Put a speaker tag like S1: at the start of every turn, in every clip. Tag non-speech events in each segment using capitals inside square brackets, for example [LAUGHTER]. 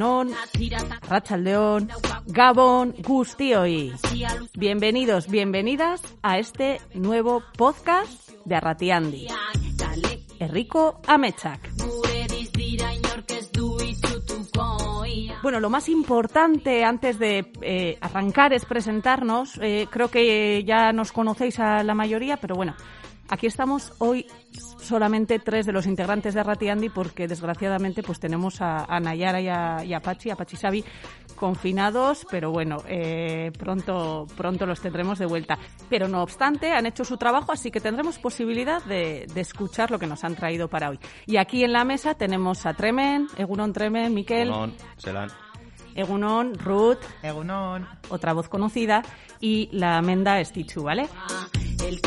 S1: Egunon, Rachaldeón, Gabón, Gustioi. Bienvenidos, bienvenidas a este nuevo podcast de Arratiandi. Enrico Amechak. Bueno, lo más importante antes de eh, arrancar es presentarnos. Eh, creo que ya nos conocéis a la mayoría, pero bueno, aquí estamos hoy solamente tres de los integrantes de Ratiandi porque desgraciadamente pues tenemos a, Nayara y a, y a Pachi, a Pachi Sabi confinados, pero bueno, eh, pronto, pronto los tendremos de vuelta. Pero no obstante, han hecho su trabajo, así que tendremos posibilidad de, escuchar lo que nos han traído para hoy. Y aquí en la mesa tenemos a Tremen, Egunon Tremen, Miquel.
S2: Egunon, Selan.
S1: Egunon, Ruth.
S3: Egunon.
S1: Otra voz conocida. Y la Menda Stichu, ¿vale? El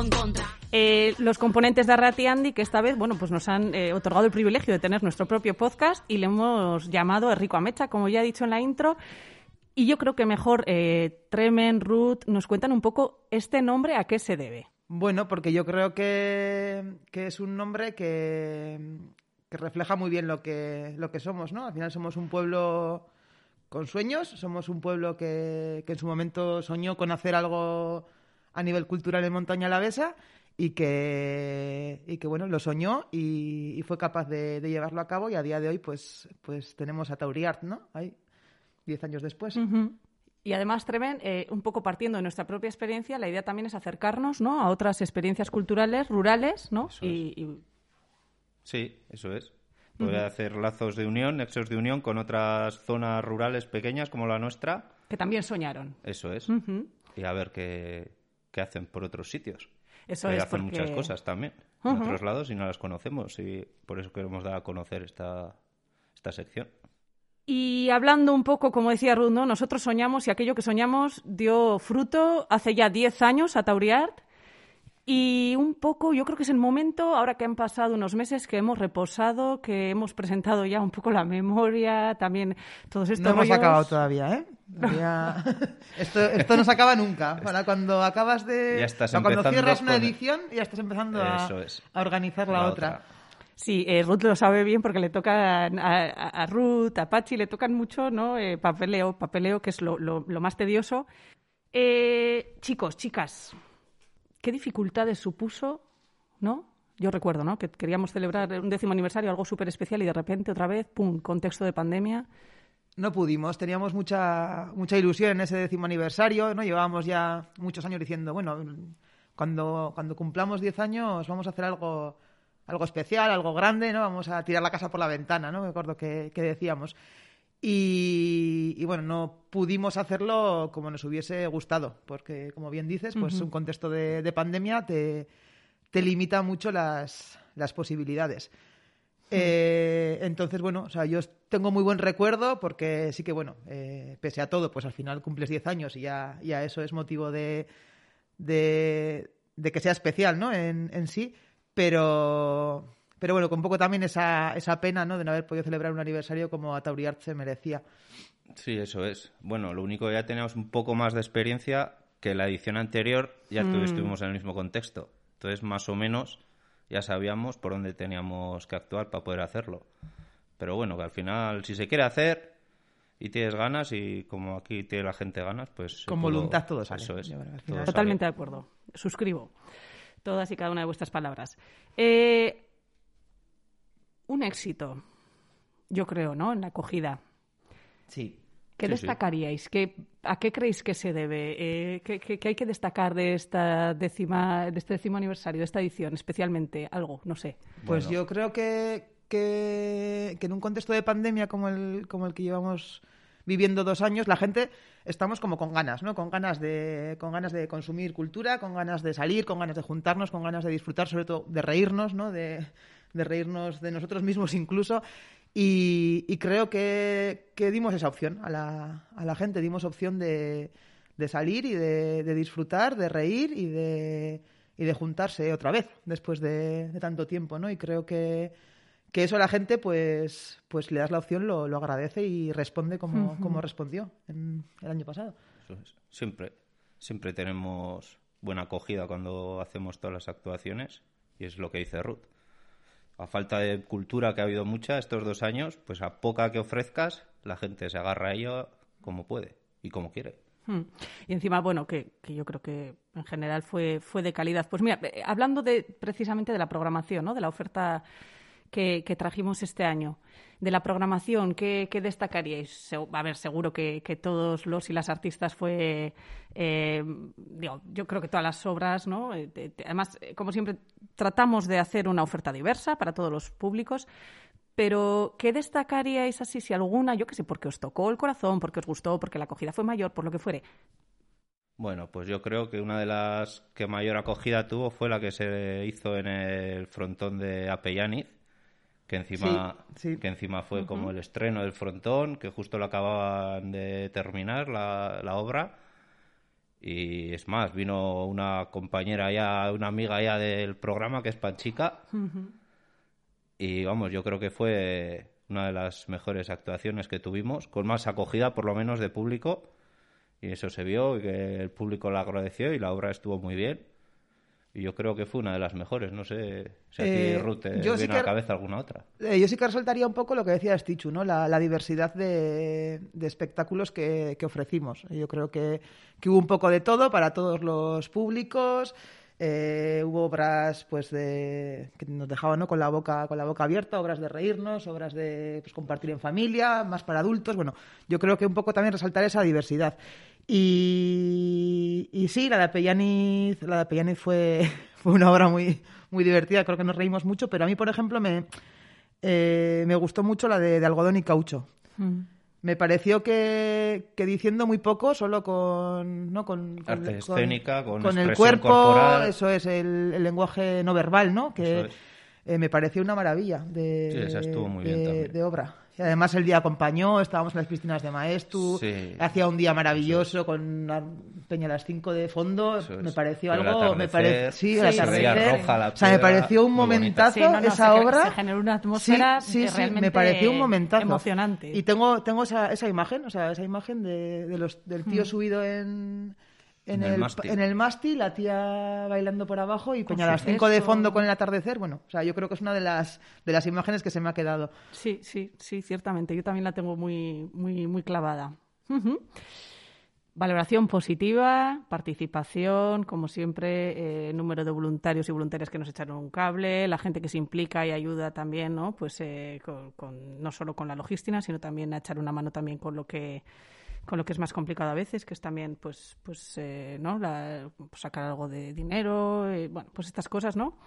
S1: en contra eh, los componentes de Arratiandi que esta vez, bueno, pues nos han eh, otorgado el privilegio de tener nuestro propio podcast y le hemos llamado Enrico Amecha, como ya he dicho en la intro. Y yo creo que mejor eh, Tremen, Ruth, nos cuentan un poco este nombre a qué se debe.
S3: Bueno, porque yo creo que, que es un nombre que, que refleja muy bien lo que, lo que somos, ¿no? Al final somos un pueblo con sueños, somos un pueblo que, que en su momento soñó con hacer algo a nivel cultural en Montaña Alavesa y que, y que bueno, lo soñó y, fue capaz de, llevarlo a cabo y a día de hoy pues, pues tenemos a Tauriart, ¿no? Ahí, diez años después.
S1: Y además, Treven, eh, un poco partiendo de nuestra propia experiencia, la idea también es acercarnos ¿no? a otras experiencias culturales, rurales, ¿no?
S2: y, Sí, eso es. Poder hacer lazos de unión, nexos de unión con otras zonas rurales pequeñas como la nuestra.
S1: Que también soñaron.
S2: Eso es. Y a ver qué, qué, hacen por otros sitios.
S1: Eso
S2: es. Hacen muchas cosas también en otros lados y no las conocemos. Y por eso queremos dar a conocer esta, esta sección.
S1: Y hablando un poco, como decía Ruth, nosotros soñamos y aquello que soñamos dio fruto hace ya 10 años a Tauriart y un poco, yo creo que es el momento, ahora que han pasado unos meses, que hemos reposado, que hemos presentado ya un poco la memoria, también todos estos.
S3: No hemos acabado todavía, ¿eh? [LAUGHS] esto, esto no se acaba nunca. cuando acabas de. cuando cierras una edición, ya estás empezando a, organizar la, otra.
S1: Sí, eh, Ruth lo sabe bien porque le toca a, Ruth, a Pachi, le tocan mucho, ¿no? Eh, papeleo, papeleo, que es lo, lo, más tedioso. Eh, chicos, chicas, ¿Qué dificultades supuso, no? Yo recuerdo, ¿no? Que queríamos celebrar un décimo aniversario, algo súper especial, y de repente, otra vez, ¡pum!, contexto de pandemia.
S3: No pudimos, teníamos mucha, mucha ilusión en ese décimo aniversario, ¿no? Llevábamos ya muchos años diciendo, bueno, cuando, cuando cumplamos diez años vamos a hacer algo, algo especial, algo grande, ¿no? Vamos a tirar la casa por la ventana, ¿no? Me acuerdo que, que decíamos. Y, bueno, no pudimos hacerlo como nos hubiese gustado, porque como bien dices, pues un contexto de, pandemia te, te, limita mucho las, las posibilidades. Eh, entonces, bueno, o sea, yo tengo muy buen recuerdo porque sí que, bueno, eh, pese a todo, pues al final cumples 10 años y ya, ya eso es motivo de, de, de que sea especial, ¿no? En, en sí, pero, pero bueno, con un poco también esa, esa pena ¿no? de no haber podido celebrar un aniversario como a Tauriart se merecía.
S2: Sí, eso es. Bueno, lo único que ya teníamos un poco más de experiencia que la edición anterior ya mm. estuvimos en el mismo contexto. Entonces, más o menos, ya sabíamos por dónde teníamos que actuar para poder hacerlo. Pero bueno, que al final, si se quiere hacer y tienes ganas y como aquí tiene la gente ganas, pues...
S3: Con voluntad todo sale.
S2: Eso es.
S1: Totalmente de acuerdo. Suscribo todas y cada una de vuestras palabras. Eh, un éxito, yo creo, ¿no? En la acogida.
S3: Sí.
S1: ¿Qué destacaríais? ¿A qué creéis que se debe? Eh, ¿qué, hay que destacar de esta décima, de este décimo aniversario, de esta edición, especialmente? Algo, no sé.
S3: Pues yo creo que, que, en un contexto de pandemia como el, como el que llevamos viviendo dos años, la gente estamos como con ganas, ¿no? Con ganas de, con ganas de consumir cultura, con ganas de salir, con ganas de juntarnos, con ganas de disfrutar, sobre todo de reírnos, ¿no? De, de reírnos de nosotros mismos incluso. Y, creo que, dimos esa opción a la, a la gente, dimos opción de, de salir y de, disfrutar, de reír y de, y de juntarse otra vez después de, tanto tiempo, ¿no? Y creo que, que eso a la gente, pues, pues le das la opción, lo, lo agradece y responde como, como respondió en el año pasado.
S2: Siempre, siempre tenemos buena acogida cuando hacemos todas las actuaciones y es lo que dice Ruth. A falta de cultura que ha habido mucha estos dos años, pues a poca que ofrezcas, la gente se agarra a ello como puede y como quiere.
S1: Hmm. Y encima, bueno, que, yo creo que en general fue, fue de calidad. Pues mira, eh, hablando de, precisamente de la programación, ¿no? de la oferta que, trajimos este año. De la programación, ¿qué, destacaríais? A ver, seguro que, todos los y las artistas fue, eh, yo creo que todas las obras, ¿no? Eh, además, como siempre, tratamos de hacer una oferta diversa para todos los públicos, pero, ¿qué destacaríais así, si alguna, yo qué sé, porque os tocó el corazón, porque os gustó, porque la acogida fue mayor, por lo que fuere?
S2: Bueno, pues yo creo que una de las que mayor acogida tuvo fue la que se hizo en el frontón de Apellaniz, que encima, Que encima fue como el estreno del frontón, que justo lo acababan de terminar la, la obra. Y es más, vino una compañera ya, una amiga ya del programa, que es Panchica, y vamos, yo creo que fue una de las mejores actuaciones que tuvimos, con más acogida por lo menos de público. Y eso se vio, que el público la agradeció y la obra estuvo muy bien. Y yo creo que fue una de las mejores. No sé si a ti, eh, Ruth, te viene a la cabeza alguna otra.
S3: Eh, yo sí que resaltaría un poco lo que decía Stichu, ¿no? La, diversidad de, espectáculos que, que, ofrecimos. Yo creo que, que hubo un poco de todo para todos los públicos. Eh, hubo obras pues de, que nos dejaban con, la boca, con la boca abierta, obras de reírnos, obras de pues, compartir en familia, más para adultos. Bueno, yo creo que un poco también resaltar esa diversidad. Y, y sí, la de Apellaniz, la de fue, [LAUGHS] fue una obra muy, muy divertida, creo que nos reímos mucho, pero a mí, por ejemplo, me, eh, me gustó mucho la de, algodón y caucho. Mm. Me pareció que, que, diciendo muy poco, solo con. ¿no? con,
S2: Arte escénica, con,
S3: con el cuerpo, eso es, el, lenguaje no verbal, ¿no? Que eh, me pareció una maravilla de, de obra. Y además el día acompañó, estábamos en las piscinas de Maestu, hacía un día maravilloso con una peña a las 5 de fondo, me pareció algo, me pareció, sí, sí, o sea, me pareció un momentazo esa obra.
S1: Se generó una atmósfera realmente me pareció un momentazo. emocionante.
S3: Y tengo, tengo esa, esa imagen, o sea, esa imagen de, de los, del tío mm. subido en en, el, en el mástil, la tía bailando por abajo y Peña a las 5 de fondo con el atardecer. Bueno, o sea, yo creo que es una de las, de las imágenes que se me ha quedado.
S1: Sí, sí, sí, ciertamente. Yo también la tengo muy, muy, muy clavada. Valoración positiva, participación, como siempre, eh, número de voluntarios y voluntarias que nos echaron un cable, la gente que se implica y ayuda también, ¿no? Pues eh, con, no solo con la logística, sino también a echar una mano también con lo que con lo que es más complicado a veces, que es también, pues, pues, eh, ¿no? Pues sacar algo de dinero, eh, bueno, pues estas cosas, ¿no?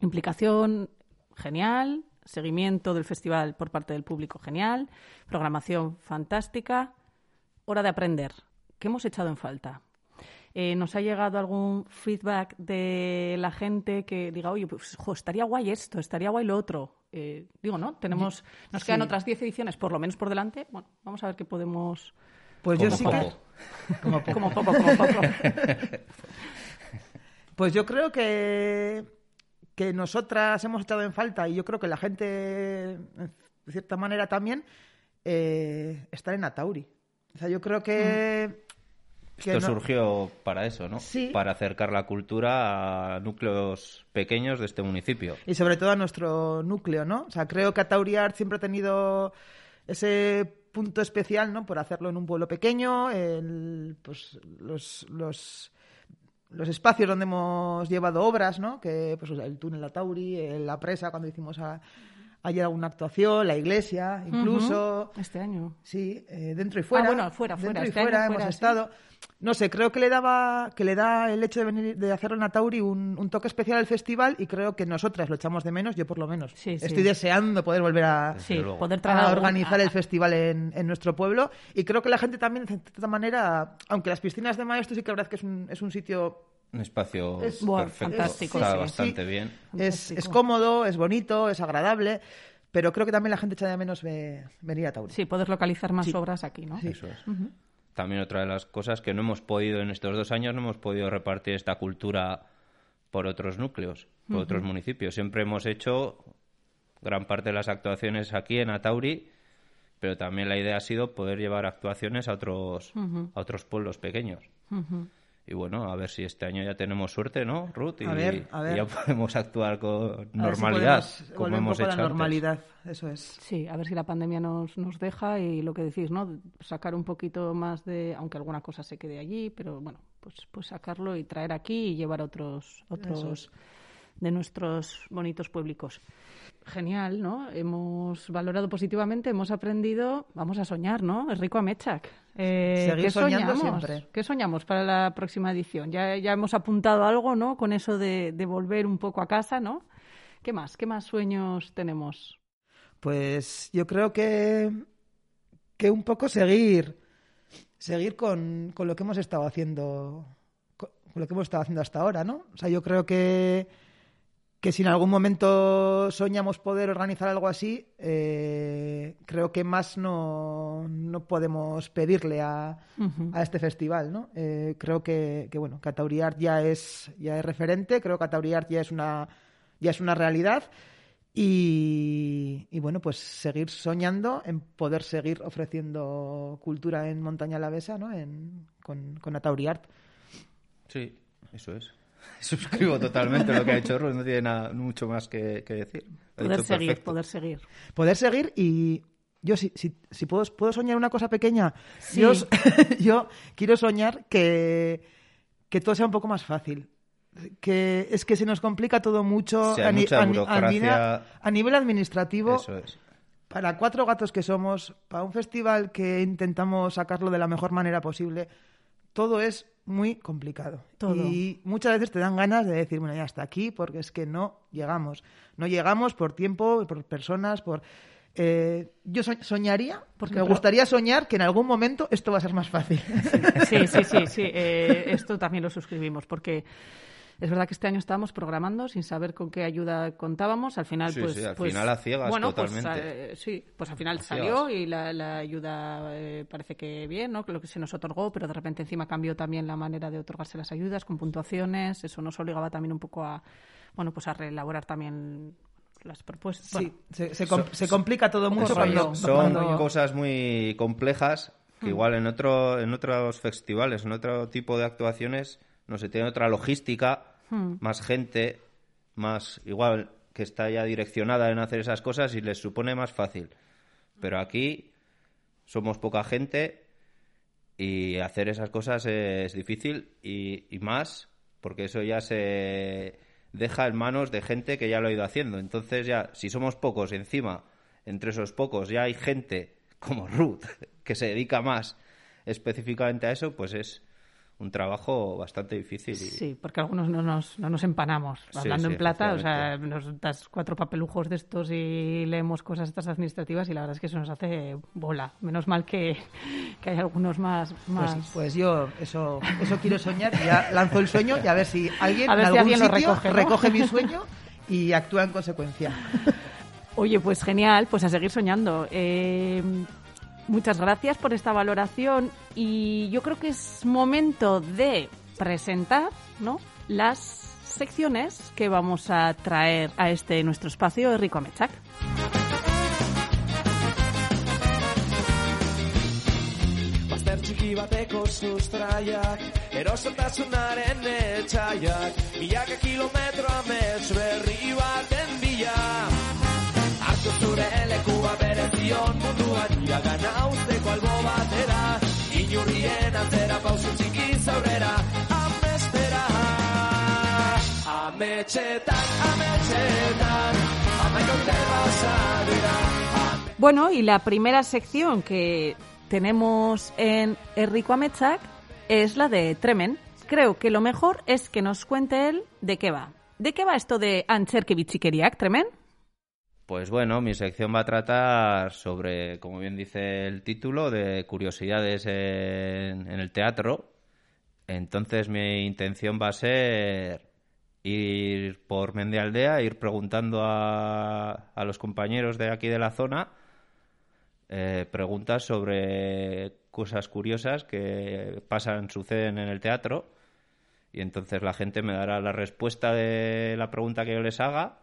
S1: Implicación genial, seguimiento del festival por parte del público genial, programación fantástica, hora de aprender. ¿Qué hemos echado en falta? Eh, ¿Nos ha llegado algún feedback de la gente que diga, oye, pues estaría guay esto, estaría guay lo otro? digo, ¿no? Tenemos, nos quedan otras 10 ediciones por lo menos por delante. Bueno, vamos a ver qué podemos
S3: pues yo sí que.
S1: Como poco. como poco, como poco. [LAUGHS]
S3: pues yo creo que, que nosotras hemos estado en falta y yo creo que la gente, de cierta manera también, eh, estar en Atauri. O sea, yo creo que.
S2: Mm. Esto surgió para eso, ¿no?
S3: Sí.
S2: Para acercar la cultura a núcleos pequeños de este municipio.
S3: Y sobre todo a nuestro núcleo, ¿no? O sea, creo que Atauri Art siempre ha tenido ese punto especial, ¿no? Por hacerlo en un pueblo pequeño, el, pues los, los, los, espacios donde hemos llevado obras, ¿no? Que pues el túnel La Tauri, la presa cuando hicimos a, ayer alguna actuación, la iglesia, incluso.
S1: Este año.
S3: Sí, eh, dentro y fuera.
S1: Ah, bueno, fuera, fuera.
S3: Dentro y este fuera hemos estado. No sé, creo que le daba, que le da el hecho de venir, de hacerlo en Atauri un, toque especial al festival y creo que nosotras lo echamos de menos, yo por lo menos. Estoy deseando poder volver a,
S1: poder
S3: a organizar el festival en, en, nuestro pueblo. Y creo que la gente también, de cierta manera, aunque las piscinas de Maestro sí que la verdad que es un, es un sitio
S2: un espacio perfecto, fantástico, está bastante bien.
S3: Es, es, cómodo, es bonito, es agradable, pero creo que también la gente echa de menos venir a Tauri.
S1: Sí, poder localizar más obras aquí, ¿no?
S2: Eso es. También otra de las cosas que no hemos podido en estos dos años, no hemos podido repartir esta cultura por otros núcleos, por otros municipios. Siempre hemos hecho gran parte de las actuaciones aquí en Atauri, pero también la idea ha sido poder llevar actuaciones a otros, a otros pueblos pequeños. Y bueno, a ver si este año ya tenemos suerte, ¿no, Ruth? Y, ya podemos actuar con normalidad, como hemos hecho.
S3: normalidad, eso es.
S1: Sí, a ver si la pandemia nos, nos deja y lo que decís, ¿no? Sacar un poquito más de, aunque alguna cosa se quede allí, pero bueno, pues, pues sacarlo y traer aquí y llevar otros, otros de nuestros bonitos públicos genial, ¿no? Hemos valorado positivamente, hemos aprendido, vamos a soñar, ¿no? Es rico Amechak.
S3: Eh, ¿qué soñamos? siempre.
S1: ¿Qué soñamos para la próxima edición? Ya, ya hemos apuntado algo, ¿no? Con eso de, de volver un poco a casa, ¿no? ¿Qué más? ¿Qué más sueños tenemos?
S3: Pues yo creo que, que un poco seguir, seguir con, con lo que hemos estado haciendo, con lo que hemos estado haciendo hasta ahora, ¿no? O sea, yo creo que que si en algún momento soñamos poder organizar algo así, eh, creo que más no, no podemos pedirle a, a, este festival, ¿no? Eh, creo que, que, bueno, Catauriart ya es, ya es referente, creo que Catauriart ya es una, ya es una realidad y, y, bueno, pues seguir soñando en poder seguir ofreciendo cultura en Montaña Lavesa, ¿no? En, con, con Atauriart.
S2: Sí, eso es. [LAUGHS] Suscribo totalmente lo que ha dicho Ruth, no tiene nada, mucho más que, decir.
S1: poder seguir, poder seguir.
S3: Poder seguir y yo si, si, si puedo, puedo soñar una cosa pequeña, [LAUGHS] yo, quiero soñar que, que todo sea un poco más fácil que es que se nos complica todo mucho
S2: a,
S3: a, nivel administrativo.
S2: Eso es.
S3: Para cuatro gatos que somos, para un festival que intentamos sacarlo de la mejor manera posible, todo es muy complicado. Y muchas veces te dan ganas de decir, bueno, ya hasta aquí, porque es que no llegamos. No llegamos por tiempo, por personas, por... Eh, yo soñaría, porque me gustaría soñar que en algún momento esto va a ser más fácil.
S1: Sí, sí, sí, sí. Eh, esto también lo suscribimos, porque es verdad que este año estábamos programando sin saber con qué ayuda contábamos. Al final, pues.
S2: Sí, al
S1: pues,
S2: final a ciegas
S1: bueno,
S2: pues, totalmente.
S1: Pues, sí, pues al final salió y la, ayuda eh, parece que bien, ¿no? Lo que se nos otorgó, pero de repente encima cambió también la manera de otorgarse las ayudas con puntuaciones. Eso nos obligaba también un poco a, bueno, pues a reelaborar también las propuestas.
S3: Sí, se, se, complica todo mucho cuando,
S2: Son cosas muy complejas que mm. igual en, otro, en otros festivales, en otro tipo de actuaciones no sé, tiene otra logística, hmm. más gente, más igual que está ya direccionada en hacer esas cosas y les supone más fácil. Pero aquí somos poca gente y hacer esas cosas es difícil y, y más porque eso ya se deja en manos de gente que ya lo ha ido haciendo. Entonces ya, si somos pocos encima, entre esos pocos ya hay gente como Ruth [LAUGHS] que se dedica más específicamente a eso, pues es un trabajo bastante difícil.
S1: Sí, porque algunos no nos, no nos empanamos. Hablando en plata, o sea, nos das cuatro papelujos de estos y leemos cosas estas administrativas y la verdad es que eso nos hace bola. Menos mal que, [LAUGHS] que hay algunos más... Pues más...
S3: Pues, pues, yo eso, eso quiero soñar, ya lanzo el sueño y a ver si alguien en algún sitio recoge, recoge mi sueño [LAUGHS] y actúa en consecuencia.
S1: Oye, pues genial, pues a seguir soñando. Eh, Muchas gracias por esta valoración y yo creo que es momento de presentar ¿no? las secciones que vamos a traer a este nuestro espacio de Rico iragana Bueno, y la primera sección que tenemos en Enrico Amechak es la de Tremen. Creo que lo mejor es que nos cuente él de qué va. ¿De qué va esto de Ancherkevichikeriak, Tremen?
S2: Pues bueno, mi sección va a tratar sobre, como bien dice el título, de curiosidades en, el teatro. Entonces mi intención va a ser ir por Mendialdea, ir preguntando a, a los compañeros de aquí de la zona eh, preguntas sobre cosas curiosas que pasan, suceden en el teatro y entonces la gente me dará la respuesta de la pregunta que yo les haga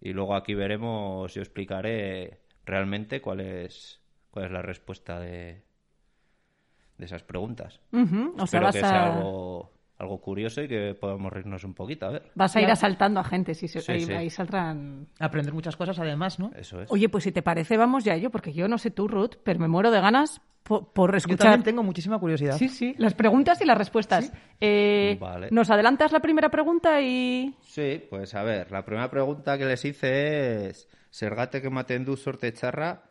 S2: y luego aquí veremos, yo explicaré realmente cuál es, cuál es la respuesta de, de esas preguntas.
S1: O sea,
S2: Espero
S1: vas
S2: que sea
S1: a,
S2: algo, algo curioso y que podamos reírnos un poquito, a ver.
S1: vas a ir asaltando a gente, si se,
S2: Sí,
S1: ahí,
S2: sí.
S1: ahí saldrán...
S3: Aprender muchas cosas además, ¿no?
S2: Eso es.
S1: Oye, pues si te parece, vamos ya a ello, porque yo no sé tú, Ruth, pero me muero de ganas por, por
S3: Yo
S1: escuchar...
S3: también tengo muchísima curiosidad.
S1: Sí, sí, las preguntas y las respuestas. Eh,
S2: Vale.
S1: ¿Nos adelantas la primera pregunta y...?
S2: Sí, pues a ver, la primera pregunta que les hice es Zergatek ematen du sorte txarra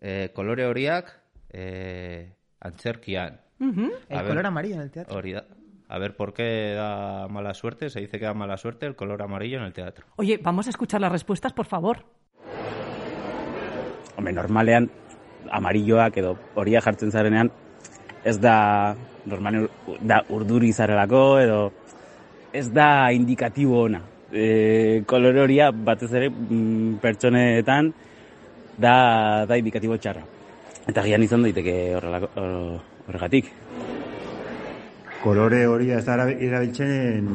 S2: eh, kolore horiak eh, antzerkian.
S3: El
S2: ver.
S3: color amarillo en el teatro.
S2: Hori da. A ver por qué da mala suerte. Se dice que da mala suerte el color amarillo en el teatro.
S1: Oye, vamos a escuchar las respuestas, por favor.
S4: Hombre, normalean amarilloak edo horia jartzen zarenean ez da normalean da urduri zarelako edo ez da indikatibo ona. E, kolore horia batez ere mm, pertsonetan da, da indikatibo txarra. Eta gian izan daiteke horregatik.
S5: Kolore hori ez da era- erabiltzen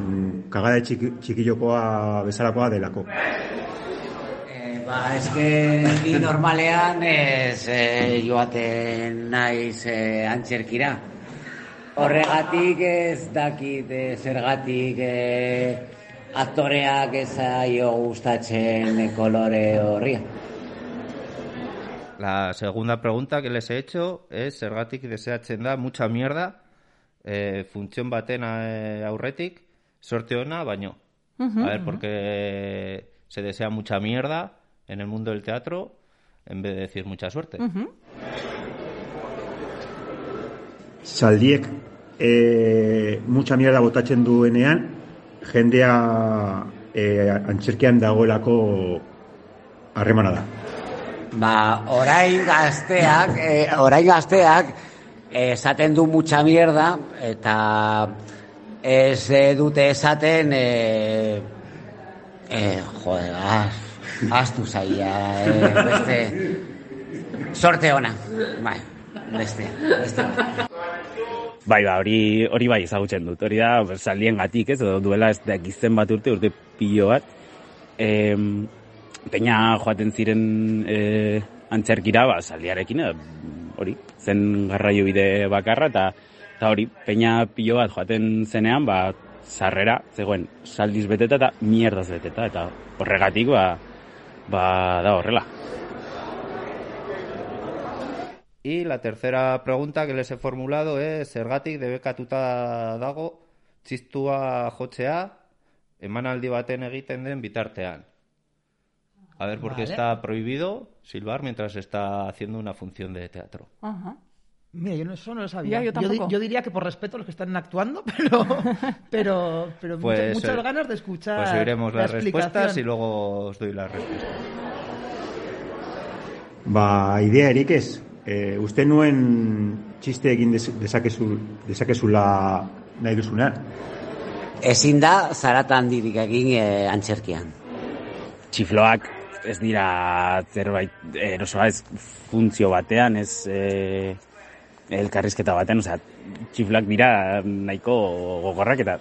S5: kagada txiki, txikilokoa bezalakoa delako.
S6: Eh, ba, eske ni normalean ez eh, joaten naiz eh, antzerkira. Horregatik ez dakit eh, zergatik eh, aktoreak ez zaio gustatzen kolore horria.
S2: La segunda pregunta que les he hecho es Zergatik deseatzen da mucha mierda eh, función baten eh, aurretik sorte ona baino. A ver, porque se desea mucha mierda en el mundo del teatro en vez de decir mucha suerte.
S5: Zaldiek e, mucha mierda botatzen duenean, jendea e, antzerkian dagoelako harremana da.
S6: Ba, orain gazteak, eh, orain gazteak esaten du mucha mierda eta ez eh, dute esaten eh, eh, jode, az, aztu zaila, eh, beste sorte ona, bai, beste, beste.
S4: Bai, ba, hori, hori bai ezagutzen dut. Hori da, saldien gatik, ez, edo duela ez da gizten bat urte, urte pilo bat. E, peña joaten ziren e, antzerkira, ba, saldiarekin, hori, zen garraio bide bakarra, eta eta hori, peña pilo bat joaten zenean, ba, sarrera, zegoen, saldiz beteta eta mierdaz beteta, eta horregatik, ba, ba, da horrela.
S2: Y la tercera pregunta que les he formulado es Zergatik debekatuta dago txistua jotzea emanaldi baten egiten den bitartean. A ver, porque
S3: Vale.
S2: está prohibido silbar mientras está haciendo una función de teatro.
S1: Ajá.
S3: Mira, yo no, eso no lo sabía.
S1: Ya, yo
S3: di-
S1: tampoco.
S3: yo diría que por respeto a los que están actuando, [LAUGHS] pero, pero, pero
S2: Pues,
S3: muchas
S2: eh,
S3: ganas de escuchar.
S2: Pues oiremos
S3: la
S2: las respuestas y luego os doy las respuestas.
S5: Ba, idea erik ez. E, uste nuen txiste egin des, dezakezu, dezakezula nahi duzunean.
S6: Ezin da zarata handirik egin eh, antzerkian.
S4: txifloak ez dira zerbait erosoa ez funtzio batean, ez e, elkarrizketa batean, osea, txifloak dira nahiko gogorrak eta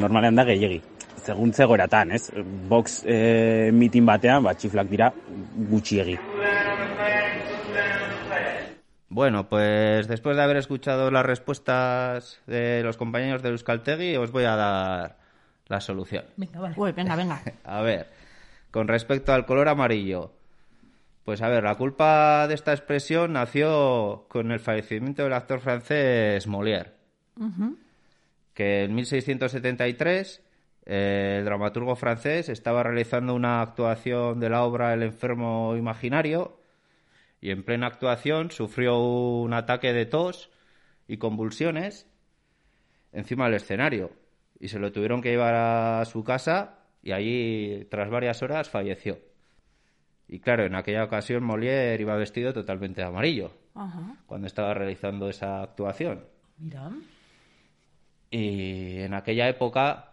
S4: normalean da gehiegi. Segun zegoeratan, ez? Box e, mitin batean, ba, txiflak dira gutxiegi.
S2: Bueno, pues después de haber escuchado las respuestas de los compañeros de Euskaltegui, os voy a dar la solución.
S3: Venga, vale.
S1: Uy, venga, venga. [LAUGHS]
S2: A ver, con respecto al color amarillo, pues a ver, la culpa de esta expresión nació con el fallecimiento del actor francés Molière, que en 1673 eh, el dramaturgo francés estaba realizando una actuación de la obra El enfermo imaginario y en plena actuación sufrió un ataque de tos y convulsiones encima del escenario y se lo tuvieron que llevar a su casa y allí tras varias horas falleció. Y claro, en aquella ocasión Molière iba vestido totalmente de amarillo
S1: Ajá.
S2: cuando estaba realizando esa actuación.
S3: Mira.
S2: Y en aquella época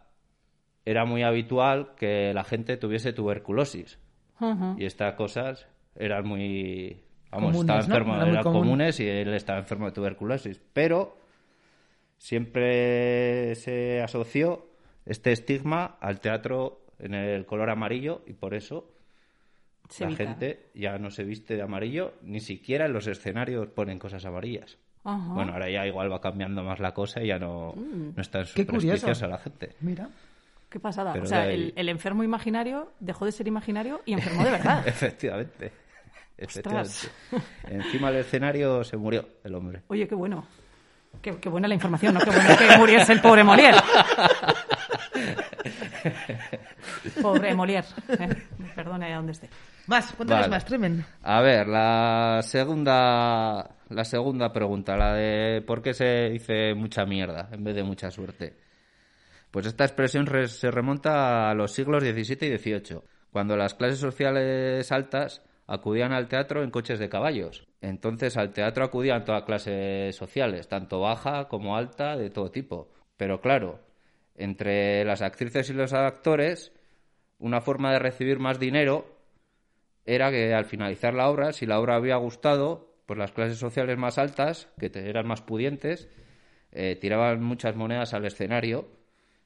S2: era muy habitual que la gente tuviese tuberculosis
S1: Ajá.
S2: y estas cosas eran muy vamos
S3: Comunes,
S2: estaba eran
S3: común.
S2: comunes y él estaba enfermo de tuberculosis pero siempre se asoció este estigma al teatro en el color amarillo y por eso
S1: Se
S2: la
S1: evita.
S2: gente ya no se viste de amarillo, ni siquiera en los escenarios ponen cosas amarillas.
S1: Ajá.
S2: Bueno, ahora ya igual va cambiando más la cosa y ya no,
S1: Mm.
S2: no es tan supersticiosa la gente.
S3: Mira.
S1: Qué pasada.
S2: Pero
S1: o sea,
S2: de ahí-
S1: el, el enfermo imaginario dejó de ser imaginario y enfermó de [LAUGHS] verdad.
S2: Efectivamente. Efectivamente. Encima del escenario se murió el hombre.
S1: Oye, qué bueno. Qué, qué buena la información, ¿no? Qué bueno que muriese el pobre Molière. [LAUGHS] [LAUGHS] Pobre Molière. Eh, perdone a donde esté.
S3: Más, cuéntales
S2: Vale.
S3: más, tremendo.
S2: A ver, la segunda, la segunda pregunta, la de por qué se dice mucha mierda en vez de mucha suerte. Pues esta expresión re- se remonta a los siglos XVII y XVIII, cuando las clases sociales altas acudían al teatro en coches de caballos. Entonces al teatro acudían todas clases sociales, tanto baja como alta, de todo tipo. Pero claro, entre las actrices y los actores, una forma de recibir más dinero era que al finalizar la obra, si la obra había gustado, pues las clases sociales más altas, que eran más pudientes, eh, tiraban muchas monedas al escenario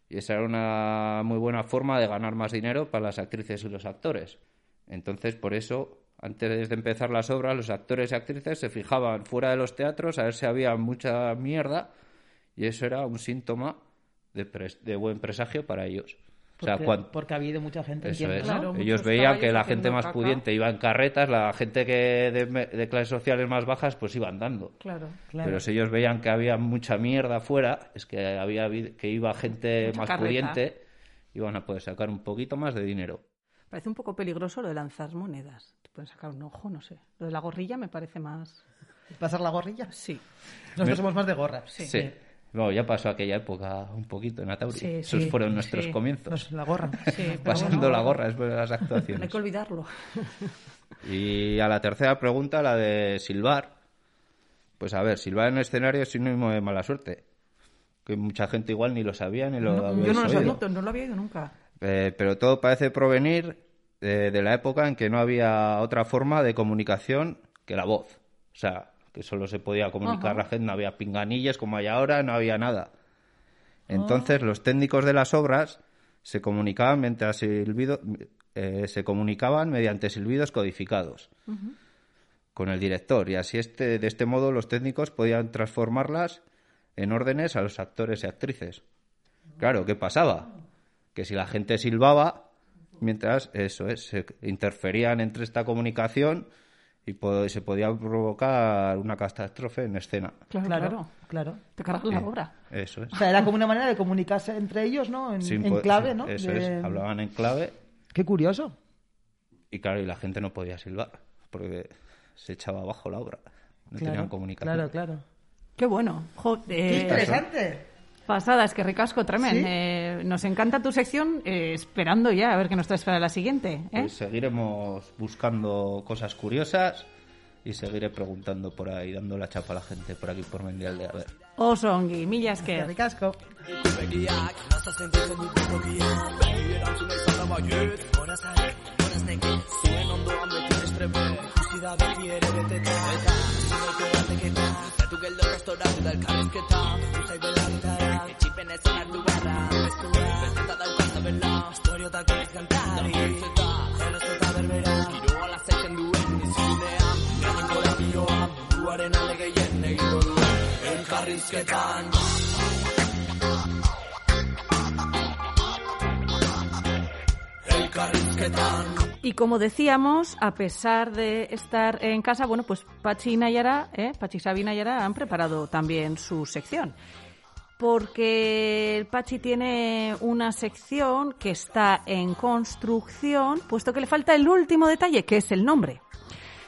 S2: y esa era una muy buena forma de ganar más dinero para las actrices y los actores. Entonces, por eso, antes de empezar las obras, los actores y actrices se fijaban fuera de los teatros a ver si había mucha mierda y eso era un síntoma de, pres- de buen presagio para ellos. O sea,
S3: Porque,
S2: cuan-
S3: porque ha habido mucha gente,
S2: eso
S3: entiendo,
S2: es.
S3: ¿no?
S1: Claro,
S2: Ellos veían que la gente más
S1: caca.
S2: pudiente iba en carretas, la gente que de, me- de clases sociales más bajas pues iba andando.
S1: Claro.
S3: Claro.
S2: Pero si ellos veían que había mucha mierda afuera, es que había que iba gente
S1: Mucha
S2: más
S1: carreta.
S2: pudiente, iban a poder sacar un poquito más de dinero.
S1: Parece un poco peligroso lo de lanzar monedas. Te pueden sacar un ojo, no sé. Lo de la gorrilla me parece más...
S3: ¿Pasar la gorrilla?
S1: Sí.
S3: Nosotros somos más de gorra.
S1: Sí.
S2: Bueno, ya pasó aquella época un poquito en Atauri.
S1: Sí,
S2: Esos
S1: sí,
S2: fueron nuestros
S1: sí.
S2: comienzos.
S3: La gorra. [LAUGHS]
S2: Pasando
S1: bueno,
S2: la gorra después de las
S1: No [LAUGHS] hay
S2: actuaciones.
S1: que olvidarlo.
S2: Y a la tercera pregunta, la de silbar. Pues a ver, silbar en el escenario es sinónimo de mala suerte. Que mucha gente igual ni lo sabía ni lo
S1: No,
S2: había
S1: yo no lo sabía, no lo había oído nunca.
S2: Eh, pero todo parece provenir eh, de la época en que no había otra forma de comunicación que la voz. O sea, que solo se podía comunicar
S1: Ajá.
S2: la gente, no había pinganillas como hay ahora, no había nada.
S1: Ah.
S2: Entonces los técnicos de las obras se comunicaban mientras silbido, eh, se comunicaban mediante silbidos codificados con el director y así este de este modo los técnicos podían transformarlas en órdenes a los actores y actrices. Claro, ¿qué pasaba? Que si la gente silbaba, mientras eso es, se interferían entre esta comunicación y po- se podía provocar una catástrofe en escena.
S1: Claro,
S3: Claro,
S1: claro.
S3: claro.
S1: Te cargas la obra.
S2: Eso es.
S3: O sea, era como una manera de comunicarse entre ellos, ¿no? En, clave, ¿no?
S2: Eso
S3: De-
S2: es. Hablaban en clave
S3: Qué curioso.
S2: y claro, y la gente no podía silbar porque se echaba abajo la obra. No tenían comunicación.
S3: claro, claro.
S1: Qué bueno. Jo,
S3: ¡Qué
S1: eh,
S3: interesante!
S1: Pasada, es que ricasco tremendo.
S3: ¿Sí?
S1: Eh, nos encanta tu sección, eh, esperando ya a ver qué nos traes para la siguiente. ¿eh?
S2: Pues seguiremos buscando cosas curiosas y seguiré preguntando por ahí, dando la chapa a la gente por aquí por Mendial de a ver.
S1: Osongi, dira
S3: beti
S1: ere
S3: beteta
S7: Eta zinoko bateketa Zatu geldo rostora dudal karrezketa Usai bela gitarra Etxipen ezan hartu barra Estu bezeta daukaz abela Historiotako ez gantari Eta zonazko eta berbera Giroa lazetzen duen izunean Gaman gora bioa Buruaren alde gehien egiko du Elkarrizketan Elkarrizketan
S1: Y como decíamos, a pesar de estar en casa, bueno, pues Pachi y Nayara, ¿eh? Pachi, Xavi y Nayara han preparado también su sección. Porque Pachi tiene una sección que está en construcción, puesto que le falta el último detalle, que es el nombre.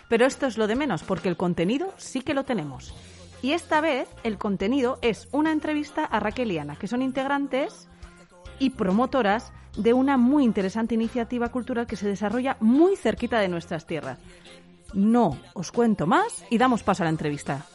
S1: Pero esto es lo de menos, porque el contenido sí que lo tenemos. Y esta vez el contenido es una entrevista a Raquel y Ana, que son integrantes y promotoras de una muy interesante iniciativa cultural que se desarrolla muy cerquita de nuestras tierras. No os cuento más y damos paso a la entrevista.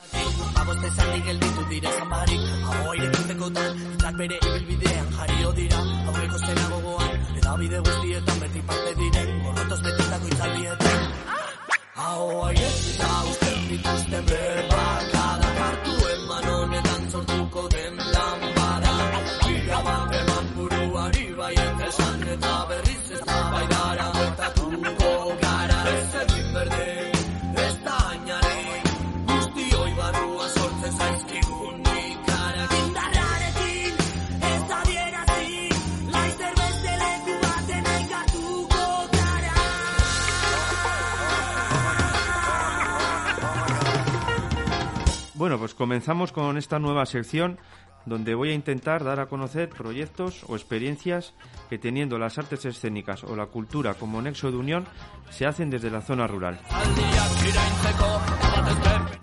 S8: Bueno, pues comenzamos con esta nueva sección donde voy a intentar dar a conocer proyectos o experiencias que teniendo las artes escénicas o la cultura como nexo de unión se hacen desde la zona rural.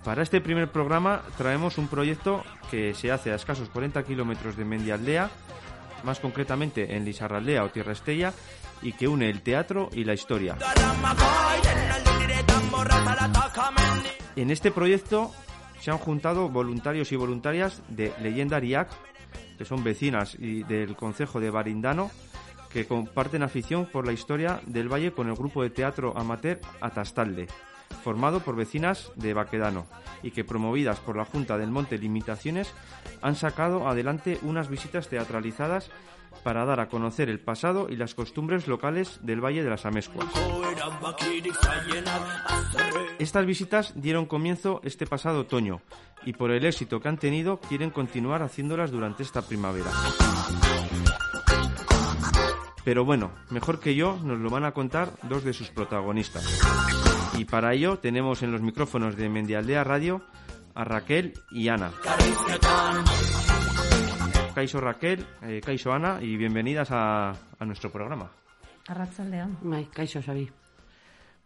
S8: Para este primer programa traemos un proyecto que se hace a escasos 40 kilómetros de Mendialdea, más concretamente en Lizarraldea o Tierra Estella, y que une el teatro y la historia. En este proyecto se han juntado voluntarios y voluntarias de Leyenda Ariac, que son vecinas y del concejo de Barindano, que comparten afición por la historia del valle con el grupo de teatro amateur Atastalde, formado por vecinas de Baquedano, y que promovidas por la Junta del Monte Limitaciones han sacado adelante unas visitas teatralizadas para dar a conocer el pasado y las costumbres locales del Valle de las Amescuas. Estas visitas dieron comienzo este pasado otoño y por el éxito que han tenido quieren continuar haciéndolas durante esta primavera. Pero bueno, mejor que yo nos lo van a contar dos de sus protagonistas. Y para ello tenemos en los micrófonos de Mendialdea Radio a Raquel y Ana. Caiso Raquel, eh, Caiso Ana y bienvenidas a, a nuestro programa.
S1: Arratsaldeon.
S9: Bai, kaixo, Xabi.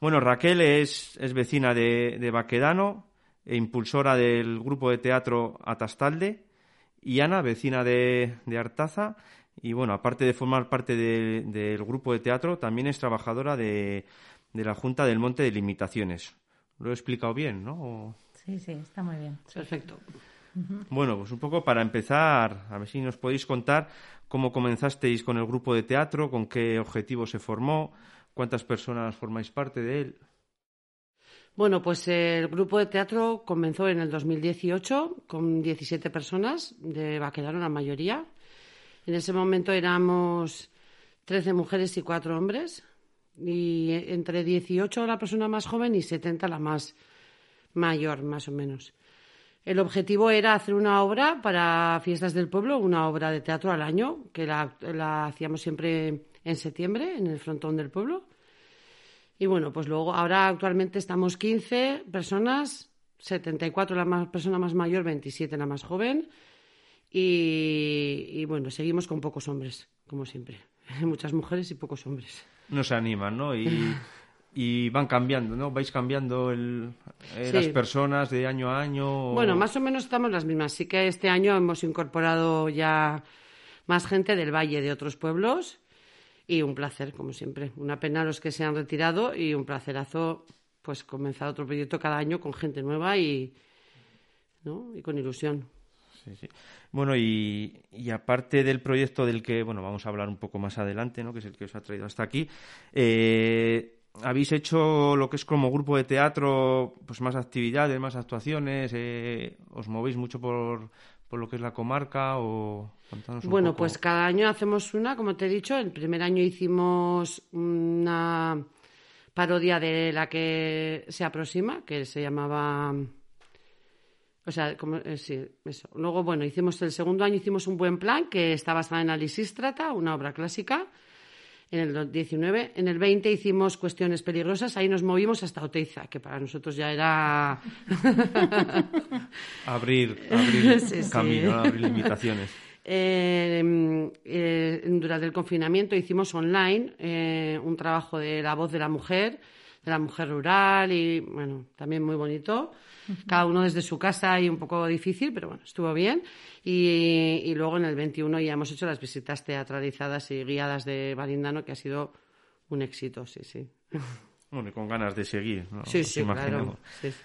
S8: Bueno, Raquel es, es vecina de, de Baquedano e impulsora del grupo de teatro Atastalde y Ana, vecina de, de Artaza y bueno, aparte de formar parte de- del grupo de teatro, también es trabajadora de, de la Junta del Monte de Limitaciones. Lo he explicado bien, ¿no? O-
S1: Sí, sí, está muy bien.
S9: Perfecto.
S8: Bueno, pues un poco para empezar, a ver si nos podéis contar cómo comenzasteis con el grupo de teatro, con qué objetivo se formó, cuántas personas formáis parte de él.
S9: Bueno, pues el grupo de teatro comenzó en el 2018 con 17 personas, de Baquedano la mayoría. En ese momento éramos 13 mujeres y 4 hombres, y entre 18 la persona más joven y 70 la más mayor, más o menos. El objetivo era hacer una obra para Fiestas del Pueblo, una obra de teatro al año, que la, la hacíamos siempre en septiembre, en el frontón del pueblo. Y bueno, pues luego, ahora actualmente estamos 15 personas, 74 la más, persona más mayor, 27 la más joven. Y, y bueno, seguimos con pocos hombres, como siempre. [LAUGHS] Muchas mujeres y pocos hombres.
S8: No se animan, ¿no? Y, [LAUGHS] y van cambiando, ¿no? Vais cambiando el, eh,
S9: Sí.
S8: las personas de año a año. o-
S9: Bueno, más o menos estamos las mismas. Sí que este año hemos incorporado ya más gente del valle de otros pueblos y un placer, como siempre. Una pena los que se han retirado y un placerazo, pues comenzar otro proyecto cada año con gente nueva y, ¿no? y con ilusión.
S8: Sí, sí. Bueno, y, y aparte del proyecto del que, bueno, vamos a hablar un poco más adelante, ¿no? Que es el que os ha traído hasta aquí, eh, habéis hecho lo que es como grupo de teatro, pues más actividades, más actuaciones, eh, os movéis mucho por, por lo que es la comarca o un
S9: Bueno,
S8: poco.
S9: pues cada año hacemos una, como te he dicho. El primer año hicimos una parodia de la que se aproxima, que se llamaba. O sea, como, eh, sí, eso. Luego, bueno, hicimos el segundo año hicimos un buen plan que está basada en Alisístrata, una obra clásica. En el 19, en el 20 hicimos Cuestiones peligrosas, ahí nos movimos hasta Oteiza, que para nosotros ya era [LAUGHS]
S8: Abrir, abrir [LAUGHS]
S9: Sí, sí.
S8: camino, ¿no? abrir limitaciones. [LAUGHS]
S9: Eh, eh, durante el confinamiento hicimos online eh, un trabajo de la voz de la mujer, de la mujer rural y bueno, también muy bonito. Cada uno desde su casa y un poco difícil, pero bueno, estuvo bien. Y, y luego en el 21 ya hemos hecho las visitas teatralizadas y guiadas de Barindano, que ha sido un éxito, sí, sí.
S8: Bueno, y con ganas de seguir, ¿no?
S9: Sí, sí, claro. Sí, sí.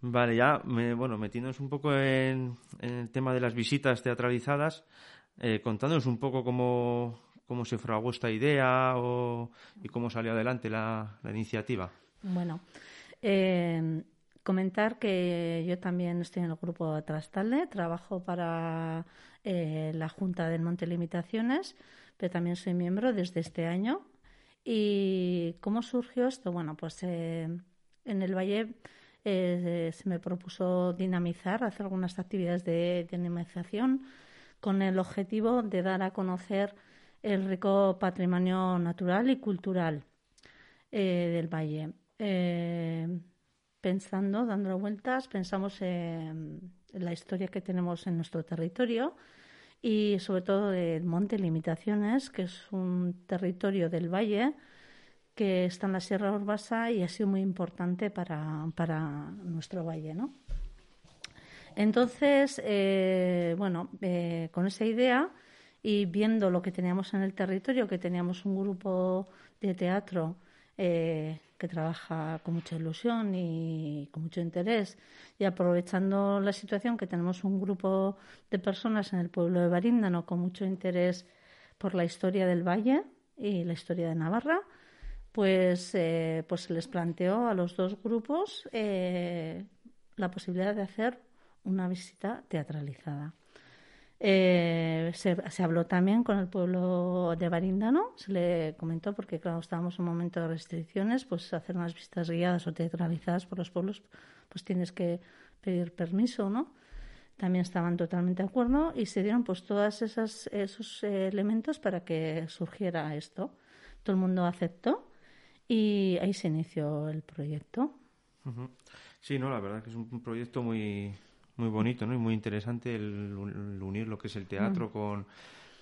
S8: Vale, ya, me- bueno, metiéndonos un poco en, en el tema de las visitas teatralizadas, eh, contándonos un poco cómo, cómo se fraguó esta idea o, y cómo salió adelante la, iniciativa.
S10: Bueno, eh, comentar que yo también estoy en el grupo Trastalde, trabajo para eh, la Junta del Monte Limitaciones, pero también soy miembro desde este año. ¿Y cómo surgió esto? Bueno, pues eh, en el Valle se me propuso dinamizar, hacer algunas actividades de dinamización con el objetivo de dar a conocer el rico patrimonio natural y cultural eh, del valle. Eh, pensando, dando vueltas, pensamos en, la historia que tenemos en nuestro territorio y sobre todo del Monte Limitaciones, que es un territorio del valle que está en la Sierra Urbasa y ha sido muy importante para, para nuestro valle, ¿no? Entonces, eh, bueno, con esa idea y viendo lo que teníamos en el territorio, que teníamos un grupo de teatro eh, que trabaja con mucha ilusión y con mucho interés, y aprovechando la situación que tenemos un grupo de personas en el pueblo de Baríndano con mucho interés por la historia del valle y la historia de Navarra, pues, pues se les planteó a los dos grupos la posibilidad de hacer una visita teatralizada. Eh, se, habló también con el pueblo de Barindano, se le comentó, porque claro, estábamos en un momento de restricciones, pues hacer unas visitas guiadas o teatralizadas por los pueblos, pues tienes que pedir permiso, ¿no? También estaban totalmente de acuerdo y se dieron pues todos esos elementos para que surgiera esto. Todo el mundo aceptó y ahí se inició el proyecto.
S8: Sí, no, la verdad que es un proyecto muy, muy bonito ¿no? y muy interesante el, unir lo que es el teatro mm. con,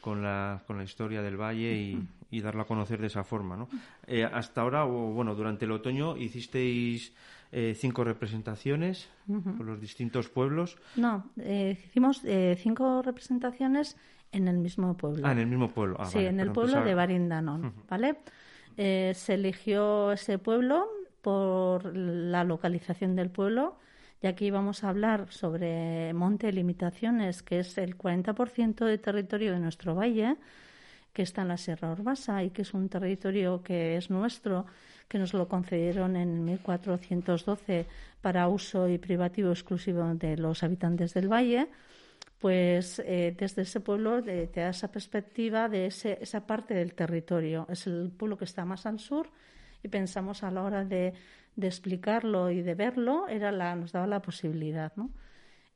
S8: con, la, con la historia del valle y, y darla a conocer de esa forma. ¿no? Eh, hasta ahora, o, bueno, durante el otoño hicisteis eh, cinco representaciones por los distintos pueblos.
S10: No, eh, hicimos cinco representaciones en el mismo pueblo.
S8: Ah, en el mismo pueblo. Ah,
S10: sí, en el pueblo de Barindanón, ¿vale? se eligió ese pueblo por la localización del pueblo ya que íbamos a hablar sobre monte limitaciones, que es el 40% de territorio de nuestro valle, que está en la Sierra Urbasa y que es un territorio que es nuestro, que nos lo concedieron en 1412 para uso y privativo exclusivo de los habitantes del valle, pues eh, desde ese pueblo te da esa perspectiva de ese, esa parte del territorio. Es el pueblo que está más al sur y pensamos a la hora de de explicarlo y de verlo era la, nos daba la posibilidad, ¿no?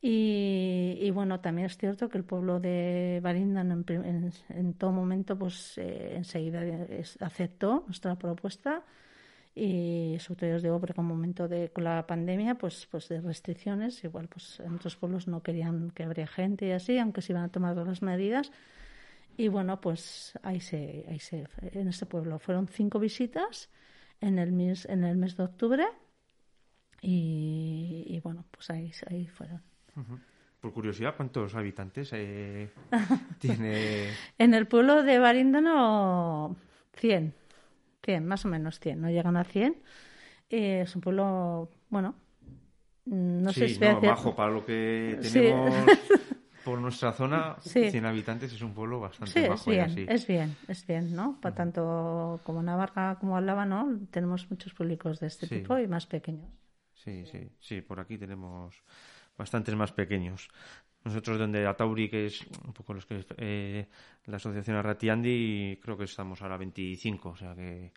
S10: Y, bueno, también es cierto que el pueblo de Barindan en, todo momento, pues eh, enseguida aceptó nuestra propuesta y sobre todo os digo porque en un momento de con la pandemia pues pues de restricciones igual pues en otros pueblos no querían que habría gente y así aunque se iban a tomar todas las medidas y bueno pues ahí se ahí se en ese pueblo fueron cinco visitas en el mes, en el mes de octubre y, bueno, pues ahí, ahí fueron.
S8: Por curiosidad, ¿cuántos habitantes eh, [LAUGHS] tiene?
S10: En el pueblo de Baríndano, 100, 100, más o menos 100, no llegan a 100. Eh, es un pueblo, bueno, no sé si
S8: no, bajo para lo que tenemos [LAUGHS] por nuestra zona, 100 habitantes es un pueblo bastante bajo.
S10: Es bien, es bien, es bien, ¿no? Para tanto como Navarra como Álava, ¿no? Tenemos muchos públicos de este tipo y más pequeños.
S8: Sí, sí, sí, por aquí tenemos bastantes más pequeños. Nosotros donde Atauri, que es un poco los que eh, la asociación Arratiandi, creo que estamos ahora 25, o sea que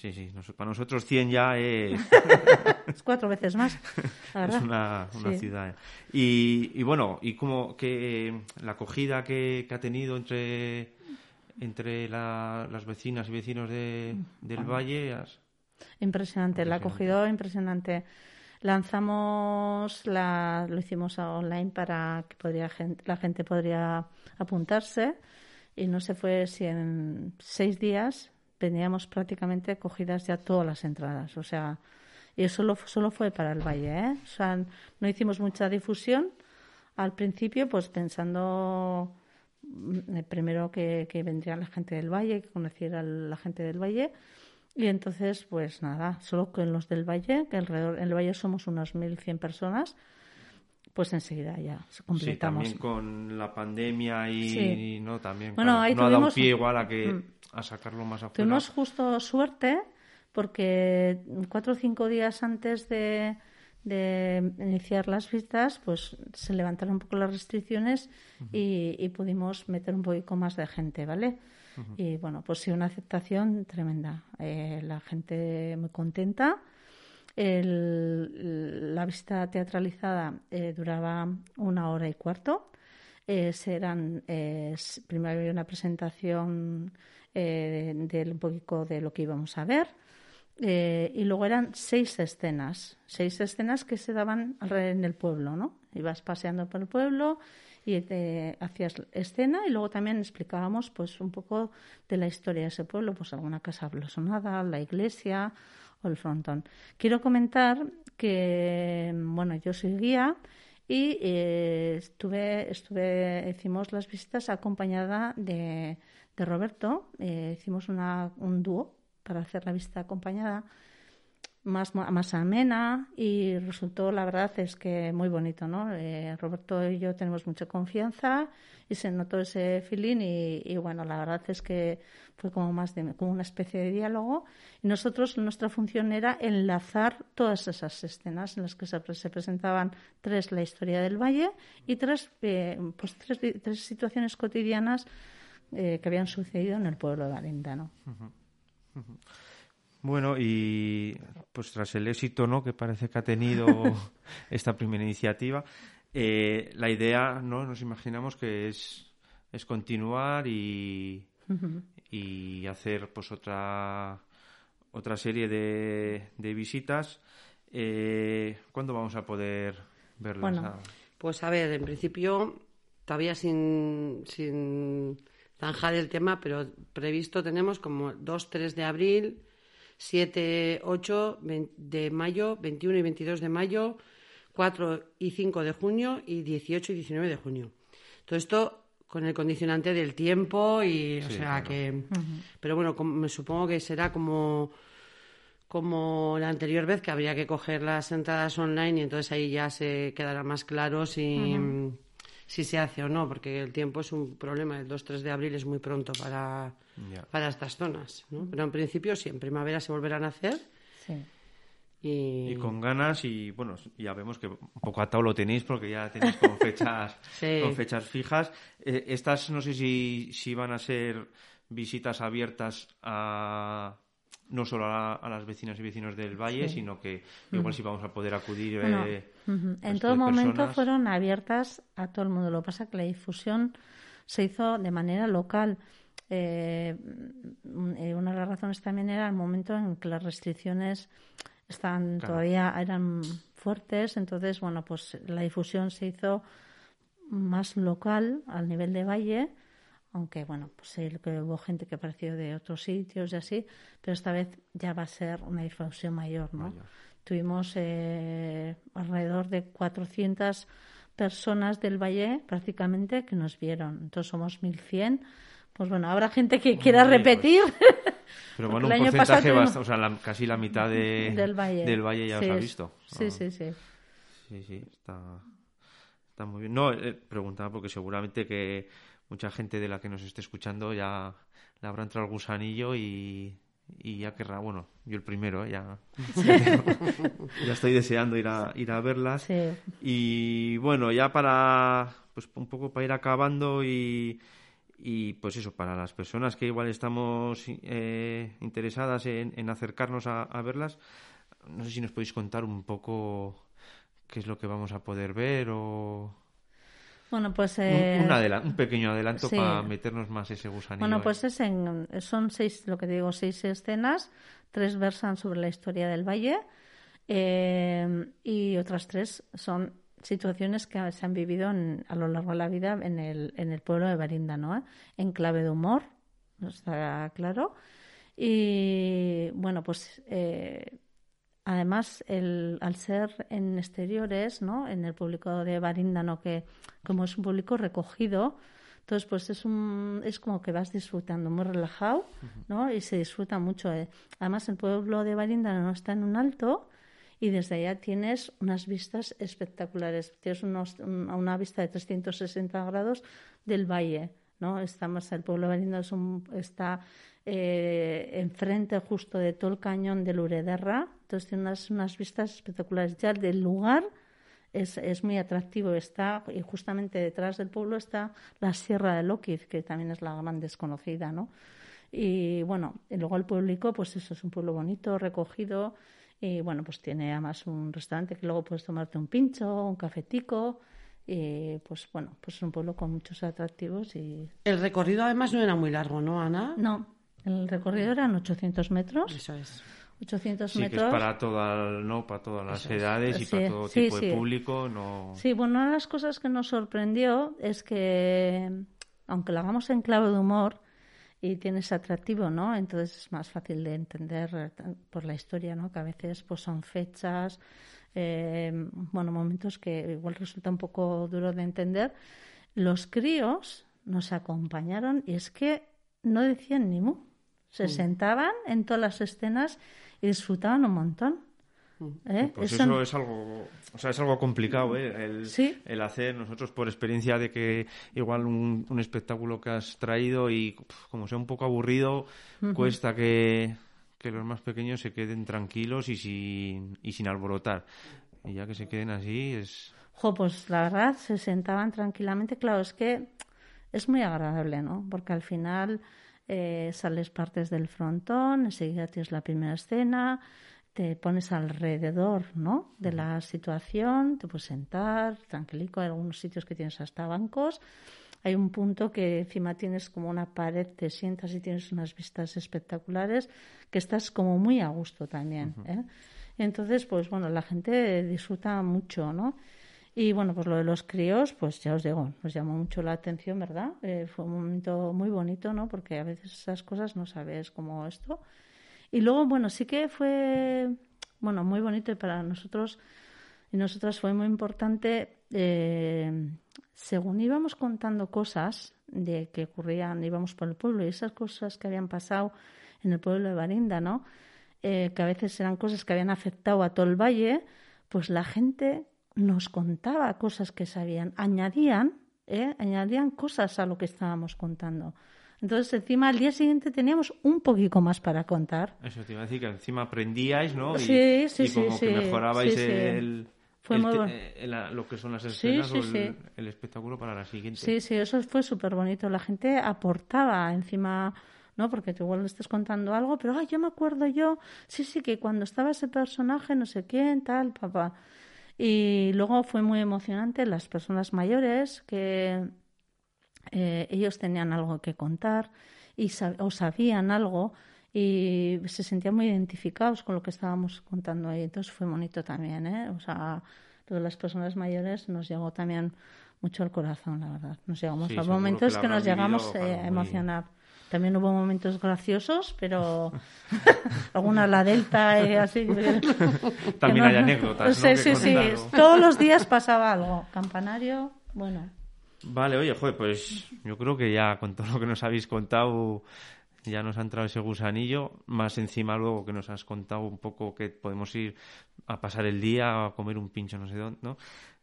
S8: Sí, sí, para nosotros 100 ya es... [LAUGHS]
S10: es cuatro veces más. [LAUGHS]
S8: es una, ciudad. Y, bueno, y como que la acogida que, ha tenido entre, entre las vecinas y vecinos de, del Valle...
S10: Impresionante, la acogida impresionante. Lanzamos, la, lo hicimos online para que podría, la gente podría apuntarse y no se fue si en seis días teníamos prácticamente cogidas ya todas las entradas. O sea, y eso solo, solo fue para el Valle. ¿eh? O sea, no hicimos mucha difusión al principio, pues pensando mm, primero que, que vendría la gente del Valle, que conociera la gente del Valle. Y entonces, pues nada, solo con los del Valle, que alrededor, en el Valle somos unas 1.100 personas, pues enseguida ya completamos.
S8: Sí, también con la pandemia y, no también no ha dado pie igual a que a sacarlo más afuera.
S10: Tuvimos justo suerte porque cuatro o cinco días antes de, iniciar las visitas, pues se levantaron un poco las restricciones y, pudimos meter un poquito más de gente, ¿vale? Y bueno, pues sí, una aceptación tremenda. Eh, la gente muy contenta el, la visita teatralizada eh, duraba una hora y cuarto. Eh, serán, eh, primero había una presentación de, un poquito de lo que íbamos a ver. y luego eran seis escenas, seis escenas que se daban en el pueblo, ¿no? ibas paseando por el pueblo y te hacías escena y luego también explicábamos pues un poco de la historia de ese pueblo, pues alguna casa blasonada, la iglesia el frontón. Quiero comentar que, bueno, yo soy guía y eh, estuve, estuve, hicimos las visitas acompañada de, de Roberto, eh, hicimos una, un dúo para hacer la visita acompañada más, más amena y resultó, la verdad, es que muy bonito, ¿no? Eh, Roberto y yo tenemos mucha confianza y se notó ese feeling y, bueno, la verdad es que fue como más de, como una especie de diálogo y nosotros, nuestra función era enlazar todas esas escenas en las que se, presentaban tres, la historia del valle y tres, eh, pues tres, tres situaciones cotidianas eh, que habían sucedido en el pueblo de Valendano.
S8: Bueno, y pues tras el éxito ¿no? que parece que ha tenido [LAUGHS] esta primera iniciativa, eh, la idea, ¿no? Nos imaginamos que es, es continuar y, y hacer pues otra otra serie de, de visitas. Eh, ¿Cuándo vamos a poder verlas?
S9: Pues a ver, en principio todavía sin, sin zanjar el tema, pero previsto tenemos como 2-3 de abril, 7, 8 de mayo, 21 y 22 de mayo, 4 y 5 de junio y 18 y 19 de junio. Todo esto con el condicionante del tiempo y, o sea, que... Pero bueno, me supongo que será como como la anterior vez que habría que coger las entradas online y entonces ahí ya se quedará más claro si, si se hace o no, porque el tiempo es un problema. El 2-3 de abril es muy pronto para, para estas zonas. ¿no? Pero en principio sí, en primavera se volverán a hacer.
S8: Y... con ganas y bueno, ya vemos que un poco atado lo tenéis porque ya tenéis con [LAUGHS] fechas, con fechas fijas. Eh, estas no sé si, si van a ser visitas abiertas a no solo a, las vecinas y vecinos del valle, sino que igual si vamos a poder acudir.
S10: Eh, en todo momento fueron abiertas a todo el mundo. Lo que pasa es que la difusión se hizo de manera local. Eh, eh, una de las razones también era el momento en que las restricciones están todavía eran fuertes, entonces bueno, pues la difusión se hizo más local al nivel de valle aunque bueno, pues que hubo gente que apareció de otros sitios y así, pero esta vez ya va a ser una difusión mayor, ¿no? Tuvimos eh, alrededor de 400 personas del Valle prácticamente que nos vieron, entonces somos 1100. Pues bueno, habrá gente que quiera pues. repetir. [LAUGHS]
S8: Pero bueno, un porcentaje bastante, o sea, casi la mitad [LAUGHS] del, valle. ya os ha visto.
S10: Sí, sí, sí.
S8: Sí, sí, está, está muy bien. No, eh, preguntaba porque seguramente que mucha gente de la que nos esté escuchando ya le habrá entrado el gusanillo y, y ya querrá, bueno, yo el primero, ¿eh? ya, [LAUGHS] ya estoy deseando ir a, ir a verlas. Y bueno, ya para, pues un poco para ir acabando y, y pues eso, para las personas que igual estamos eh, interesadas en, en acercarnos a, a, verlas, no sé si nos podéis contar un poco qué es lo que vamos a poder ver o...
S10: Bueno, pues... Eh,
S8: un, pequeño adelanto para meternos más ese gusanillo.
S10: Bueno, pues es en, son seis, lo que digo, seis escenas. Tres versan sobre la historia del valle eh, y otras tres son situaciones que se han vivido a lo largo de la vida en el, en el pueblo de Barinda, ¿no? En clave de humor, está claro. Y bueno, pues eh, Además, el, al ser en exteriores, ¿no? en el público de Baríndano, que como es un público recogido, entonces pues es, un, es como que vas disfrutando, muy relajado, ¿no? Y se disfruta mucho. Eh. Además, el pueblo de Baríndano está en un alto y desde allá tienes unas vistas espectaculares. Tienes unos, una vista de 360 grados del valle, ¿no? Estamos, el pueblo de Baríndano está eh, enfrente justo de todo el cañón de Lurederra. Entonces tiene unas, vistas espectaculares. Ya del lugar es, es, muy atractivo. Está, y justamente detrás del pueblo está la Sierra de Loquiz, que también es la gran desconocida, ¿no? Y bueno, y luego el público, pues eso es un pueblo bonito, recogido. Y bueno, pues tiene además un restaurante que luego puedes tomarte un pincho, un cafetico. Y pues bueno, pues es un pueblo con muchos atractivos. y
S9: El recorrido además no era muy largo, ¿no, Ana?
S10: No, el recorrido eran 800 metros.
S9: Eso es.
S10: 800
S8: sí,
S10: metros.
S8: que es para, toda, ¿no? para todas las
S10: Eso es.
S8: edades y
S10: Sí,
S8: para todo
S10: sí,
S8: tipo de público. No...
S10: Sí, bueno, una de las cosas que nos sorprendió es que, aunque lo hagamos en clave de humor y tiene ese atractivo, ¿no? Entonces es más fácil de entender eh, por la historia, ¿no? Que a veces pues son fechas, eh, bueno, momentos que igual resulta un poco duro de entender. Los críos nos acompañaron y es que no decían ni mu. Se
S8: Mm.
S10: sentaban en todas las escenas y disfrutaban un montón. ¿eh?
S8: Pues
S10: Eso-
S8: eso es algo, o sea, es algo complicado, ¿eh? El,
S10: Sí.
S8: el hacer nosotros por experiencia de que igual un, un espectáculo que has traído y pf, como sea un poco aburrido, cuesta que, que los más pequeños se queden tranquilos y sin, y sin alborotar. Y ya que se queden así es...
S10: Jo, pues la verdad se sentaban tranquilamente. Claro, es que es muy agradable, ¿no? Porque al final eh, sales partes del frontón, enseguida tienes la primera escena, te pones alrededor, ¿no? De la situación, te puedes sentar tranquilico. Hay algunos sitios que tienes hasta bancos. Hay un punto que encima tienes como una pared, te sientas y tienes unas vistas espectaculares, que estás como muy a gusto también. ¿eh? Entonces, pues bueno, la gente disfruta mucho, ¿no? Y bueno, pues lo de los críos, pues ya os digo, nos llamó mucho la atención, ¿verdad? Eh, fue un momento muy bonito, ¿no? Porque a veces esas cosas no sabes cómo esto. Y luego, bueno, sí que fue, bueno, muy bonito y para nosotros y nosotras fue muy importante, eh, según íbamos contando cosas de que ocurrían, íbamos por el pueblo y esas cosas que habían pasado en el pueblo de Barinda, ¿no? Eh, que a veces eran cosas que habían afectado a todo el valle, pues la gente nos contaba cosas que sabían, añadían, ¿eh? añadían cosas a lo que estábamos contando. Entonces, encima, al día siguiente teníamos un poquito más para contar.
S8: Eso te iba a decir que encima aprendíais, ¿no? Y,
S10: Sí, sí,
S8: y como
S10: sí,
S8: que
S10: sí,
S8: mejorabais
S10: sí,
S8: el...
S10: Fue
S8: el
S10: muy
S8: te-
S10: bueno.
S8: eh, lo que son las escenas
S10: sí,
S8: o el,
S10: sí.
S8: el espectáculo para la siguiente.
S10: Sí, sí, eso fue súper bonito. La gente aportaba encima, ¿no? Porque tú igual le estás contando algo, pero, ay, yo me acuerdo yo, sí, sí, que cuando estaba ese personaje, no sé quién, tal, papá. Y luego fue muy emocionante las personas mayores que eh, ellos tenían algo que contar y sab- o sabían algo y se sentían muy identificados con lo que estábamos contando ahí. Entonces fue bonito también, ¿eh? O sea, de las personas mayores nos llegó también mucho al corazón, la verdad. Nos llegamos
S8: Sí,
S10: a momentos
S8: que
S10: nos llegamos eh, a emocionar. También hubo momentos graciosos, pero [LAUGHS] alguna la delta y así. [LAUGHS]
S8: También hay anécdotas, ¿no?
S10: Sí, sí, sí.
S8: ¿no?
S10: Todos los días pasaba algo. Campanario, bueno.
S8: Vale, oye, joder, pues yo creo que ya con todo lo que nos habéis contado ya nos ha entrado ese gusanillo, más encima luego que nos has contado un poco que podemos ir a pasar el día, a comer un pincho no sé dónde, ¿no?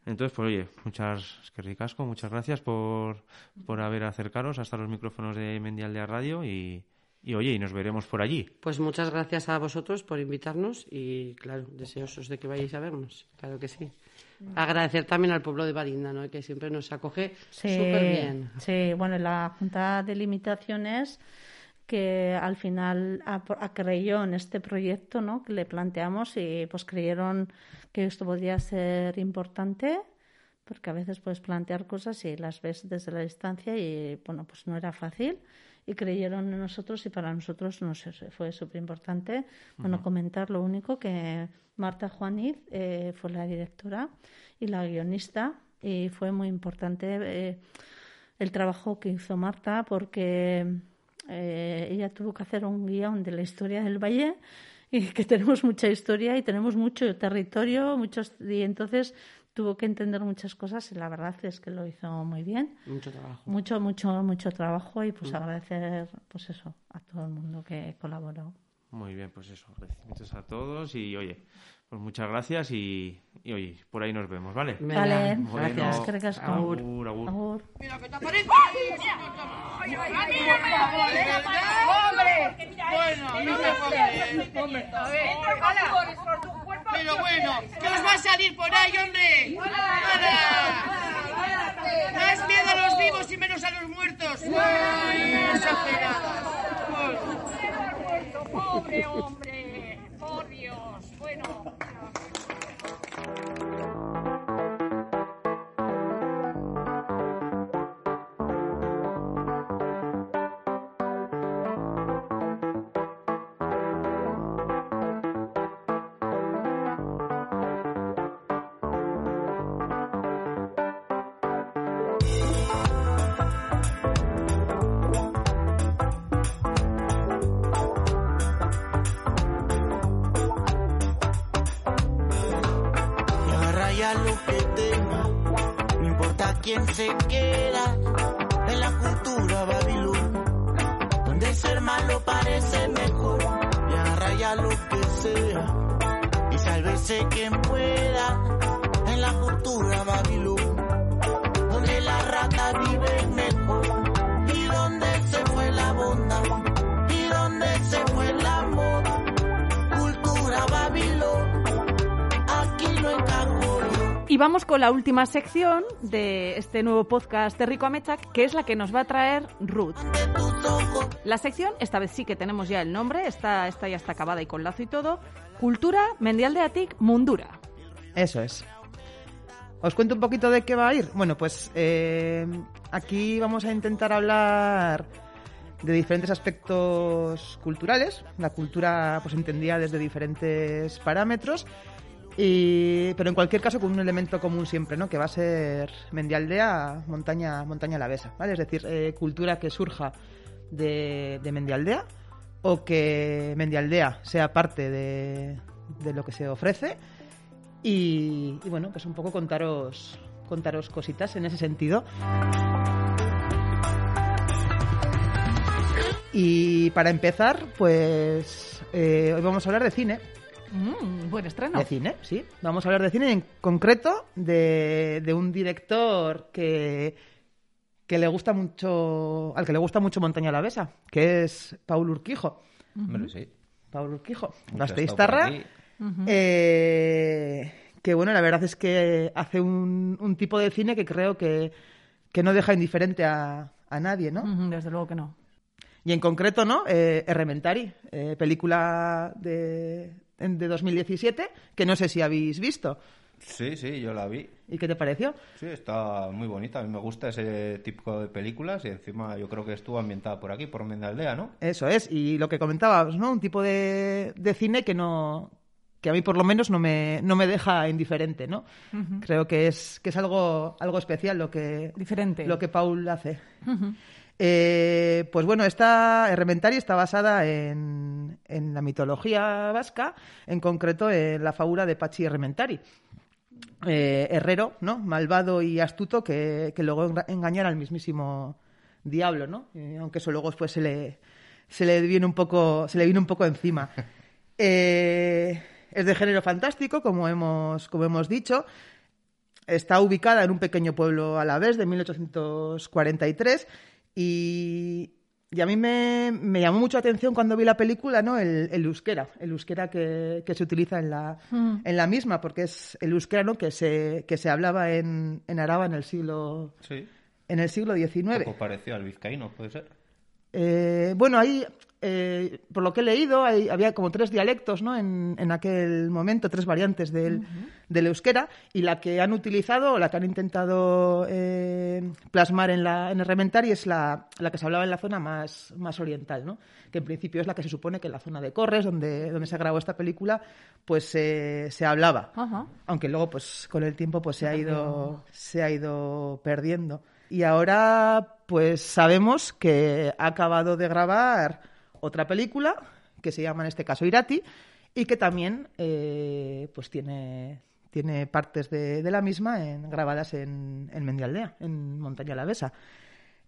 S8: Entonces, pues oye, muchas, es que ricasco, muchas gracias por, por haber acercaros hasta los micrófonos de Mendial de Radio y, y oye, y nos veremos por allí.
S9: Pues muchas gracias a vosotros por invitarnos y, claro, deseosos de que vayáis a vernos. Claro que sí. Agradecer también al pueblo de Barinda, ¿no? que siempre nos acoge
S10: Sí,
S9: súper bien.
S10: Sí, bueno, la Junta de Limitaciones que al final ha- ha creyó en este proyecto ¿no? que le planteamos y pues creyeron que esto podía ser importante porque a veces puedes plantear cosas y las ves desde la distancia y bueno, pues no era fácil y creyeron en nosotros y para nosotros no sé, fue súper importante. Bueno,
S11: Ujú.
S10: comentar lo único que Marta Juaniz eh, fue la directora y la guionista y fue muy importante eh, el trabajo que hizo Marta porque eh, ella tuvo que hacer un guion de la historia del valle y [LAUGHS] que tenemos mucha historia y tenemos mucho territorio, muchos y entonces tuvo que entender muchas cosas y la verdad es que lo hizo muy bien.
S9: Mucho trabajo.
S10: Mucho, mucho, mucho trabajo y pues
S9: Mm.
S10: agradecer pues eso a todo el mundo que colaboró.
S8: Muy bien, pues eso, agradecimientos a todos y oye, pues muchas gracias y, y oye, por ahí nos vemos, ¿vale?
S10: Vale, gracias, ricasco.
S8: Agur, agur.
S10: Agur.
S12: Mira que te aparece. ¡Hombre! Bueno, no me puedo Hombre, a ver. Pero bueno, ¿qué os va a salir por ahí, hombre? ¡Hala! Más miedo a los vivos y menos a los muertos. ¡Uy, exageradas!
S13: Pobre hombre,
S11: la
S1: última sección de este nuevo podcast de Rico Amechak, que es la que nos va a traer Ruth. La sección, esta vez sí que tenemos ya el nombre, esta, esta ya está acabada y con lazo y todo. Cultura Mendial de Atic Mundura.
S3: Eso es. ¿Os cuento un poquito de qué va a ir? Bueno, pues eh, aquí vamos a intentar hablar de diferentes aspectos culturales, la cultura pues entendida desde diferentes parámetros, pero en cualquier caso con un elemento común siempre, ¿no? que va a ser Mendialdea, montaña, montaña alavesa, ¿vale? Es decir, eh, cultura que surja de, de Mendialdea o que Mendialdea sea parte de, lo que se ofrece y, y bueno, pues un poco contaros, contaros cositas en ese sentido. Y para empezar, pues eh, hoy vamos a hablar de cine.
S1: Mm, buen estreno.
S3: De cine, sí. Vamos a hablar de cine, en concreto de, de un director que, que le gusta mucho, al que le gusta mucho Montaña la Besa, que es Paul Urquijo.
S2: Hombre, sí.
S3: Paul Urquijo, Gasteiztarra. Eh, que bueno, la verdad es que hace un, un tipo de cine que creo que, que no deja indiferente a, a nadie, ¿no?
S1: Desde luego que no.
S3: Y en concreto, ¿no? Eh, Errementari, eh, película de, de 2017, que no sé si habéis visto.
S2: Sí, sí, yo la vi.
S3: ¿Y qué te pareció?
S2: Sí, está muy bonita. A mí me gusta ese tipo de películas y encima yo creo que estuvo ambientada por aquí, por Mendaldea, ¿no?
S3: Eso es, y lo que comentábamos, ¿no? Un tipo de, de cine que no que a mí por lo menos no me, no me deja indiferente, ¿no?
S1: Ujú.
S3: Creo que es, que es algo, algo especial lo que,
S1: Diferente.
S3: lo que Paul hace.
S1: Ujú.
S3: Eh, pues bueno, esta Errementari está basada en, en la mitología vasca, en concreto en la fábula de Pachi Errementari. Eh, herrero, ¿no? Malvado y astuto que, que logró enga- engañar al mismísimo diablo, ¿no? Eh, aunque eso luego después se le, se le viene un poco, se le viene un poco encima. [LAUGHS] Es de género fantástico, como hemos, como hemos dicho. Está ubicada en un pequeño pueblo a la vez de 1843 y, y a mí me, me llamó mucho la atención cuando vi la película ¿no? el, el euskera, el euskera que, que se utiliza en la,
S1: Mm.
S3: en la misma, porque es el euskera ¿no? que, se, que se hablaba en, en Araba en el siglo,
S2: Sí.
S3: en el siglo
S2: Un
S3: XIX.
S2: poco parecido al vizcaíno, puede ser.
S3: Eh, bueno, ahí, eh, por lo que he leído, hay- había como tres dialectos ¿no? en, en aquel momento, tres variantes del, del euskera, y la que han utilizado, o la que han intentado eh, plasmar en, la, en el Rementari es la, la que se hablaba en la zona más, más oriental, ¿no? que en principio es la que se supone que en la zona de Corres, donde, donde se grabó esta película, pues eh, se hablaba.
S1: Ajá.
S3: Aunque luego, pues con el tiempo, pues se ha ido, se ha ido perdiendo. Y ahora, pues sabemos que ha acabado de grabar otra película que se llama en este caso Irati y que también, eh, pues tiene tiene partes de, de la misma en- grabadas en, en Mendialdea, en Montaña Alavesa.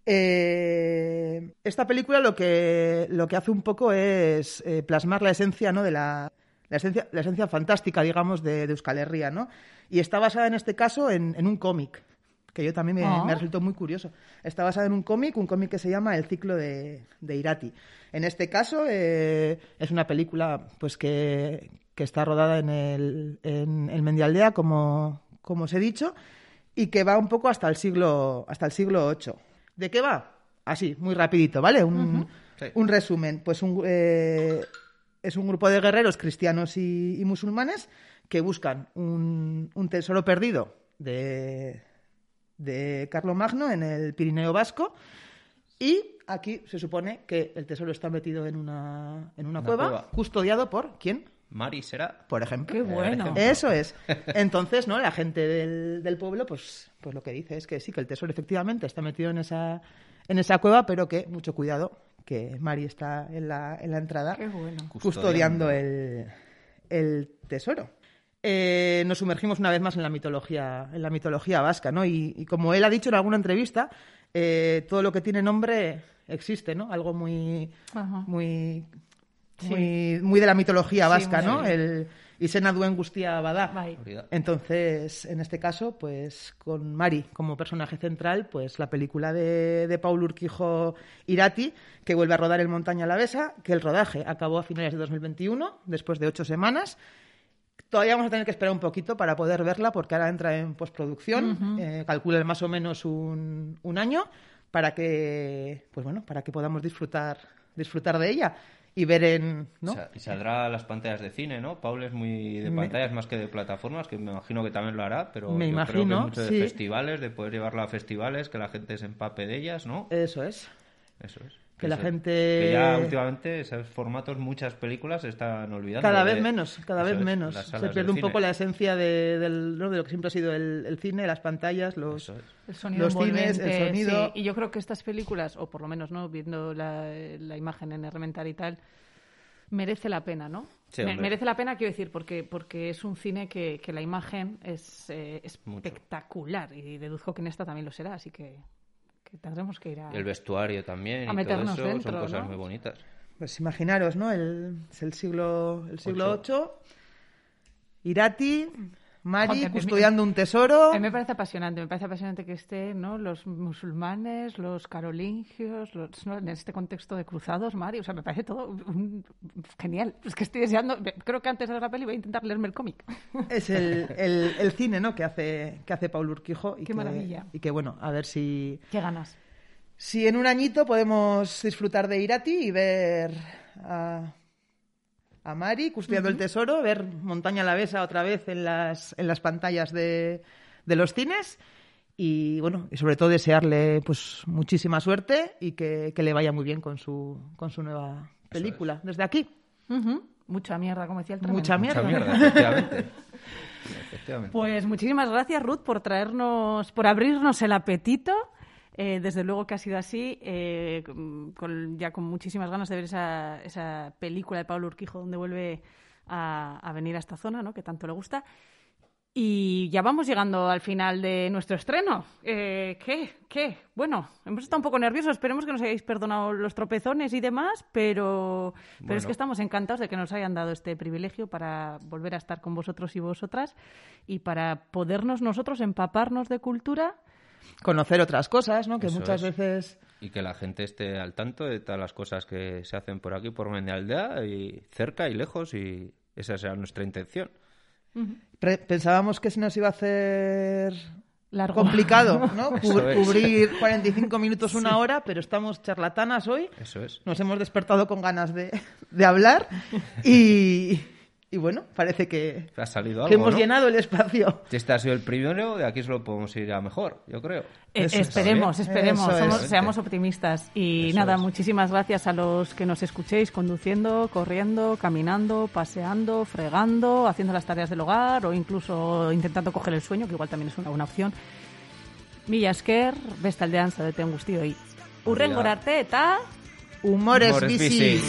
S3: Eh, esta película lo que, lo que hace un poco es eh, plasmar la esencia, ¿no? de la, la esencia, la esencia fantástica, digamos, de, de Euskal Herria, ¿no? Y está basada en este caso en, en un cómic, que yo también me, me resultó muy curioso. Está basada en un cómic, un cómic que se llama El ciclo de, de Irati. En este caso eh, es una película pues que, que está rodada en el en, en Mendialdea, como, como os he dicho, y que va un poco hasta el siglo hasta el siglo VIII. ¿De qué va? Así, muy rapidito, ¿vale? Un,
S2: Sí.
S3: un resumen. Pues un, eh, es un grupo de guerreros cristianos y, y musulmanes que buscan un, un tesoro perdido de, de Carlomagno en el Pirineo Vasco y aquí se supone que el tesoro está metido en una, en una,
S2: Una
S3: cueva,
S2: cueva.
S3: custodiado por ¿quién?
S2: Mari será.
S3: Por ejemplo.
S1: Qué bueno.
S3: Eso es. Entonces, ¿no? La gente del, del pueblo, pues, pues lo que dice es que sí, que el tesoro efectivamente está metido en esa, en esa cueva, pero que, mucho cuidado, que Mari está en la, en la entrada
S1: Qué bueno.
S3: custodiando el, el tesoro. Eh, nos sumergimos una vez más en la mitología, en la mitología vasca, ¿no? Y, y como él ha dicho en alguna entrevista, eh, todo lo que tiene nombre existe, ¿no? Algo muy, muy,
S1: Sí.
S3: muy, muy de la mitología
S1: Sí,
S3: vasca,
S1: muy
S3: ¿no?
S1: bien.
S3: El Isena Duen Gustia Badá.
S1: Bai.
S3: Entonces, en este caso, pues con Mari como personaje central, pues la película de, de Paul Urquijo Irati, que vuelve a rodar en Montaña Alavesa, que el rodaje acabó a finales de 2021, después de ocho semanas. Todavía vamos a tener que esperar un poquito para poder verla, porque ahora entra en postproducción.
S1: Ujú.
S3: eh, calculan más o menos un, un año para que, pues bueno, para que podamos disfrutar, disfrutar de ella y ver en, ¿no?
S2: Y saldrá a las pantallas de cine, ¿no? Paul es muy de
S3: Me-
S2: pantallas más que de plataformas, que me imagino que también lo hará, pero
S3: Me
S2: yo creo
S3: imagino,
S2: que mucho de
S3: sí.
S2: festivales, de poder llevarla a festivales, que la gente se empape de ellas, ¿no?
S3: Eso es.
S2: Eso es.
S3: Que la gente-
S2: Que ya últimamente esos formatos, muchas películas se están olvidando.
S3: Cada
S2: de-
S3: vez menos, cada vez
S2: es,
S3: menos. Se pierde un poco la esencia de, del, ¿no? de lo que siempre ha sido el, el cine, las pantallas, los,
S1: El sonido
S3: los cines, el sonido.
S1: sí. Y yo creo que estas películas, o por lo menos no viendo la, la imagen en Herramentar y tal, merece la pena, ¿no?
S2: Sí,
S1: merece la pena, quiero decir, porque, porque es un cine que, que la imagen es eh, espectacular y deduzco que en esta también lo será, así que, que tendremos que ir a...
S2: El vestuario también
S1: a
S2: y
S1: meternos
S2: todo eso
S1: dentro,
S2: son cosas
S1: ¿no?
S2: muy bonitas.
S3: Pues imaginaros, ¿no? El, es el siglo, el siglo
S2: Ocho.
S3: VIII, Irati, Mari
S1: Joder, me-
S3: custodiando un tesoro.
S1: A mí me parece apasionante, me parece apasionante que estén ¿no? los musulmanes, los carolingios, los, ¿no? en este contexto de cruzados, Mari, o sea, me parece todo un- genial. Es que estoy deseando, creo que antes de ver la peli voy a intentar leerme el cómic.
S3: Es el, el, el cine, ¿no? Que hace, que hace Paul Urquijo. Y
S1: Qué
S3: que,
S1: maravilla.
S3: Y que, bueno, a ver si,
S1: Qué ganas.
S3: si en un añito podemos disfrutar de Irati y ver a Mari custodiando el tesoro, ver Montaña Alavesa otra vez en las, en las pantallas de, de los cines y bueno, y sobre todo desearle pues muchísima suerte y que, que le vaya muy bien con su, con su nueva película. Desde aquí.
S1: Mucha mierda, como decía el tremendo.
S3: Mucha mierda.
S2: Mucha mierda, efectivamente. Efectivamente. [LAUGHS]
S1: Pues muchísimas gracias, Ruth, por traernos, por abrirnos el apetito. Eh, desde luego que ha sido así, eh, con- ya con muchísimas ganas de ver esa, esa película de Pablo Urquijo donde vuelve a, a venir a esta zona, ¿no? que tanto le gusta. Y ya vamos llegando al final de nuestro estreno. Eh, ¿Qué? ¿Qué? Bueno, hemos estado un poco nerviosos. Esperemos que nos hayáis perdonado los tropezones y demás, pero, pero es
S2: Bueno.
S1: que estamos encantados de que nos hayan dado este privilegio para volver a estar con vosotros y vosotras y para podernos nosotros empaparnos de cultura.
S3: Conocer otras cosas, ¿no? Que
S2: Eso
S3: muchas
S2: es.
S3: veces...
S2: Y que la gente esté al tanto de todas las cosas que se hacen por aquí, por Mendealdea, y cerca y lejos, y esa será nuestra intención.
S3: Pre- pensábamos que se nos iba a hacer
S1: Largo.
S3: complicado, [LAUGHS] ¿no?
S2: Eso
S3: Cub-
S2: es.
S3: Cubrir 45 minutos, una hora, pero estamos charlatanas hoy.
S2: Eso es.
S3: Nos hemos despertado con ganas de, de hablar y, y bueno, parece que,
S2: Ha salido algo,
S3: que hemos
S2: ¿no?
S3: llenado el espacio.
S2: Este ha sido el primero, de aquí solo podemos ir a mejor, yo creo.
S1: Eh, esperemos, esperemos, somos- seamos optimistas. Y
S2: Eso
S1: nada,
S2: es.
S1: muchísimas gracias a los que nos escuchéis conduciendo, corriendo, caminando, paseando, fregando, haciendo las tareas del hogar o incluso intentando coger el sueño, que igual también es una, una opción. Mila esker, bestaldean zaudete guztioi. Urrengora arte eta...
S3: Humores
S2: Humores
S3: bici.
S2: bici.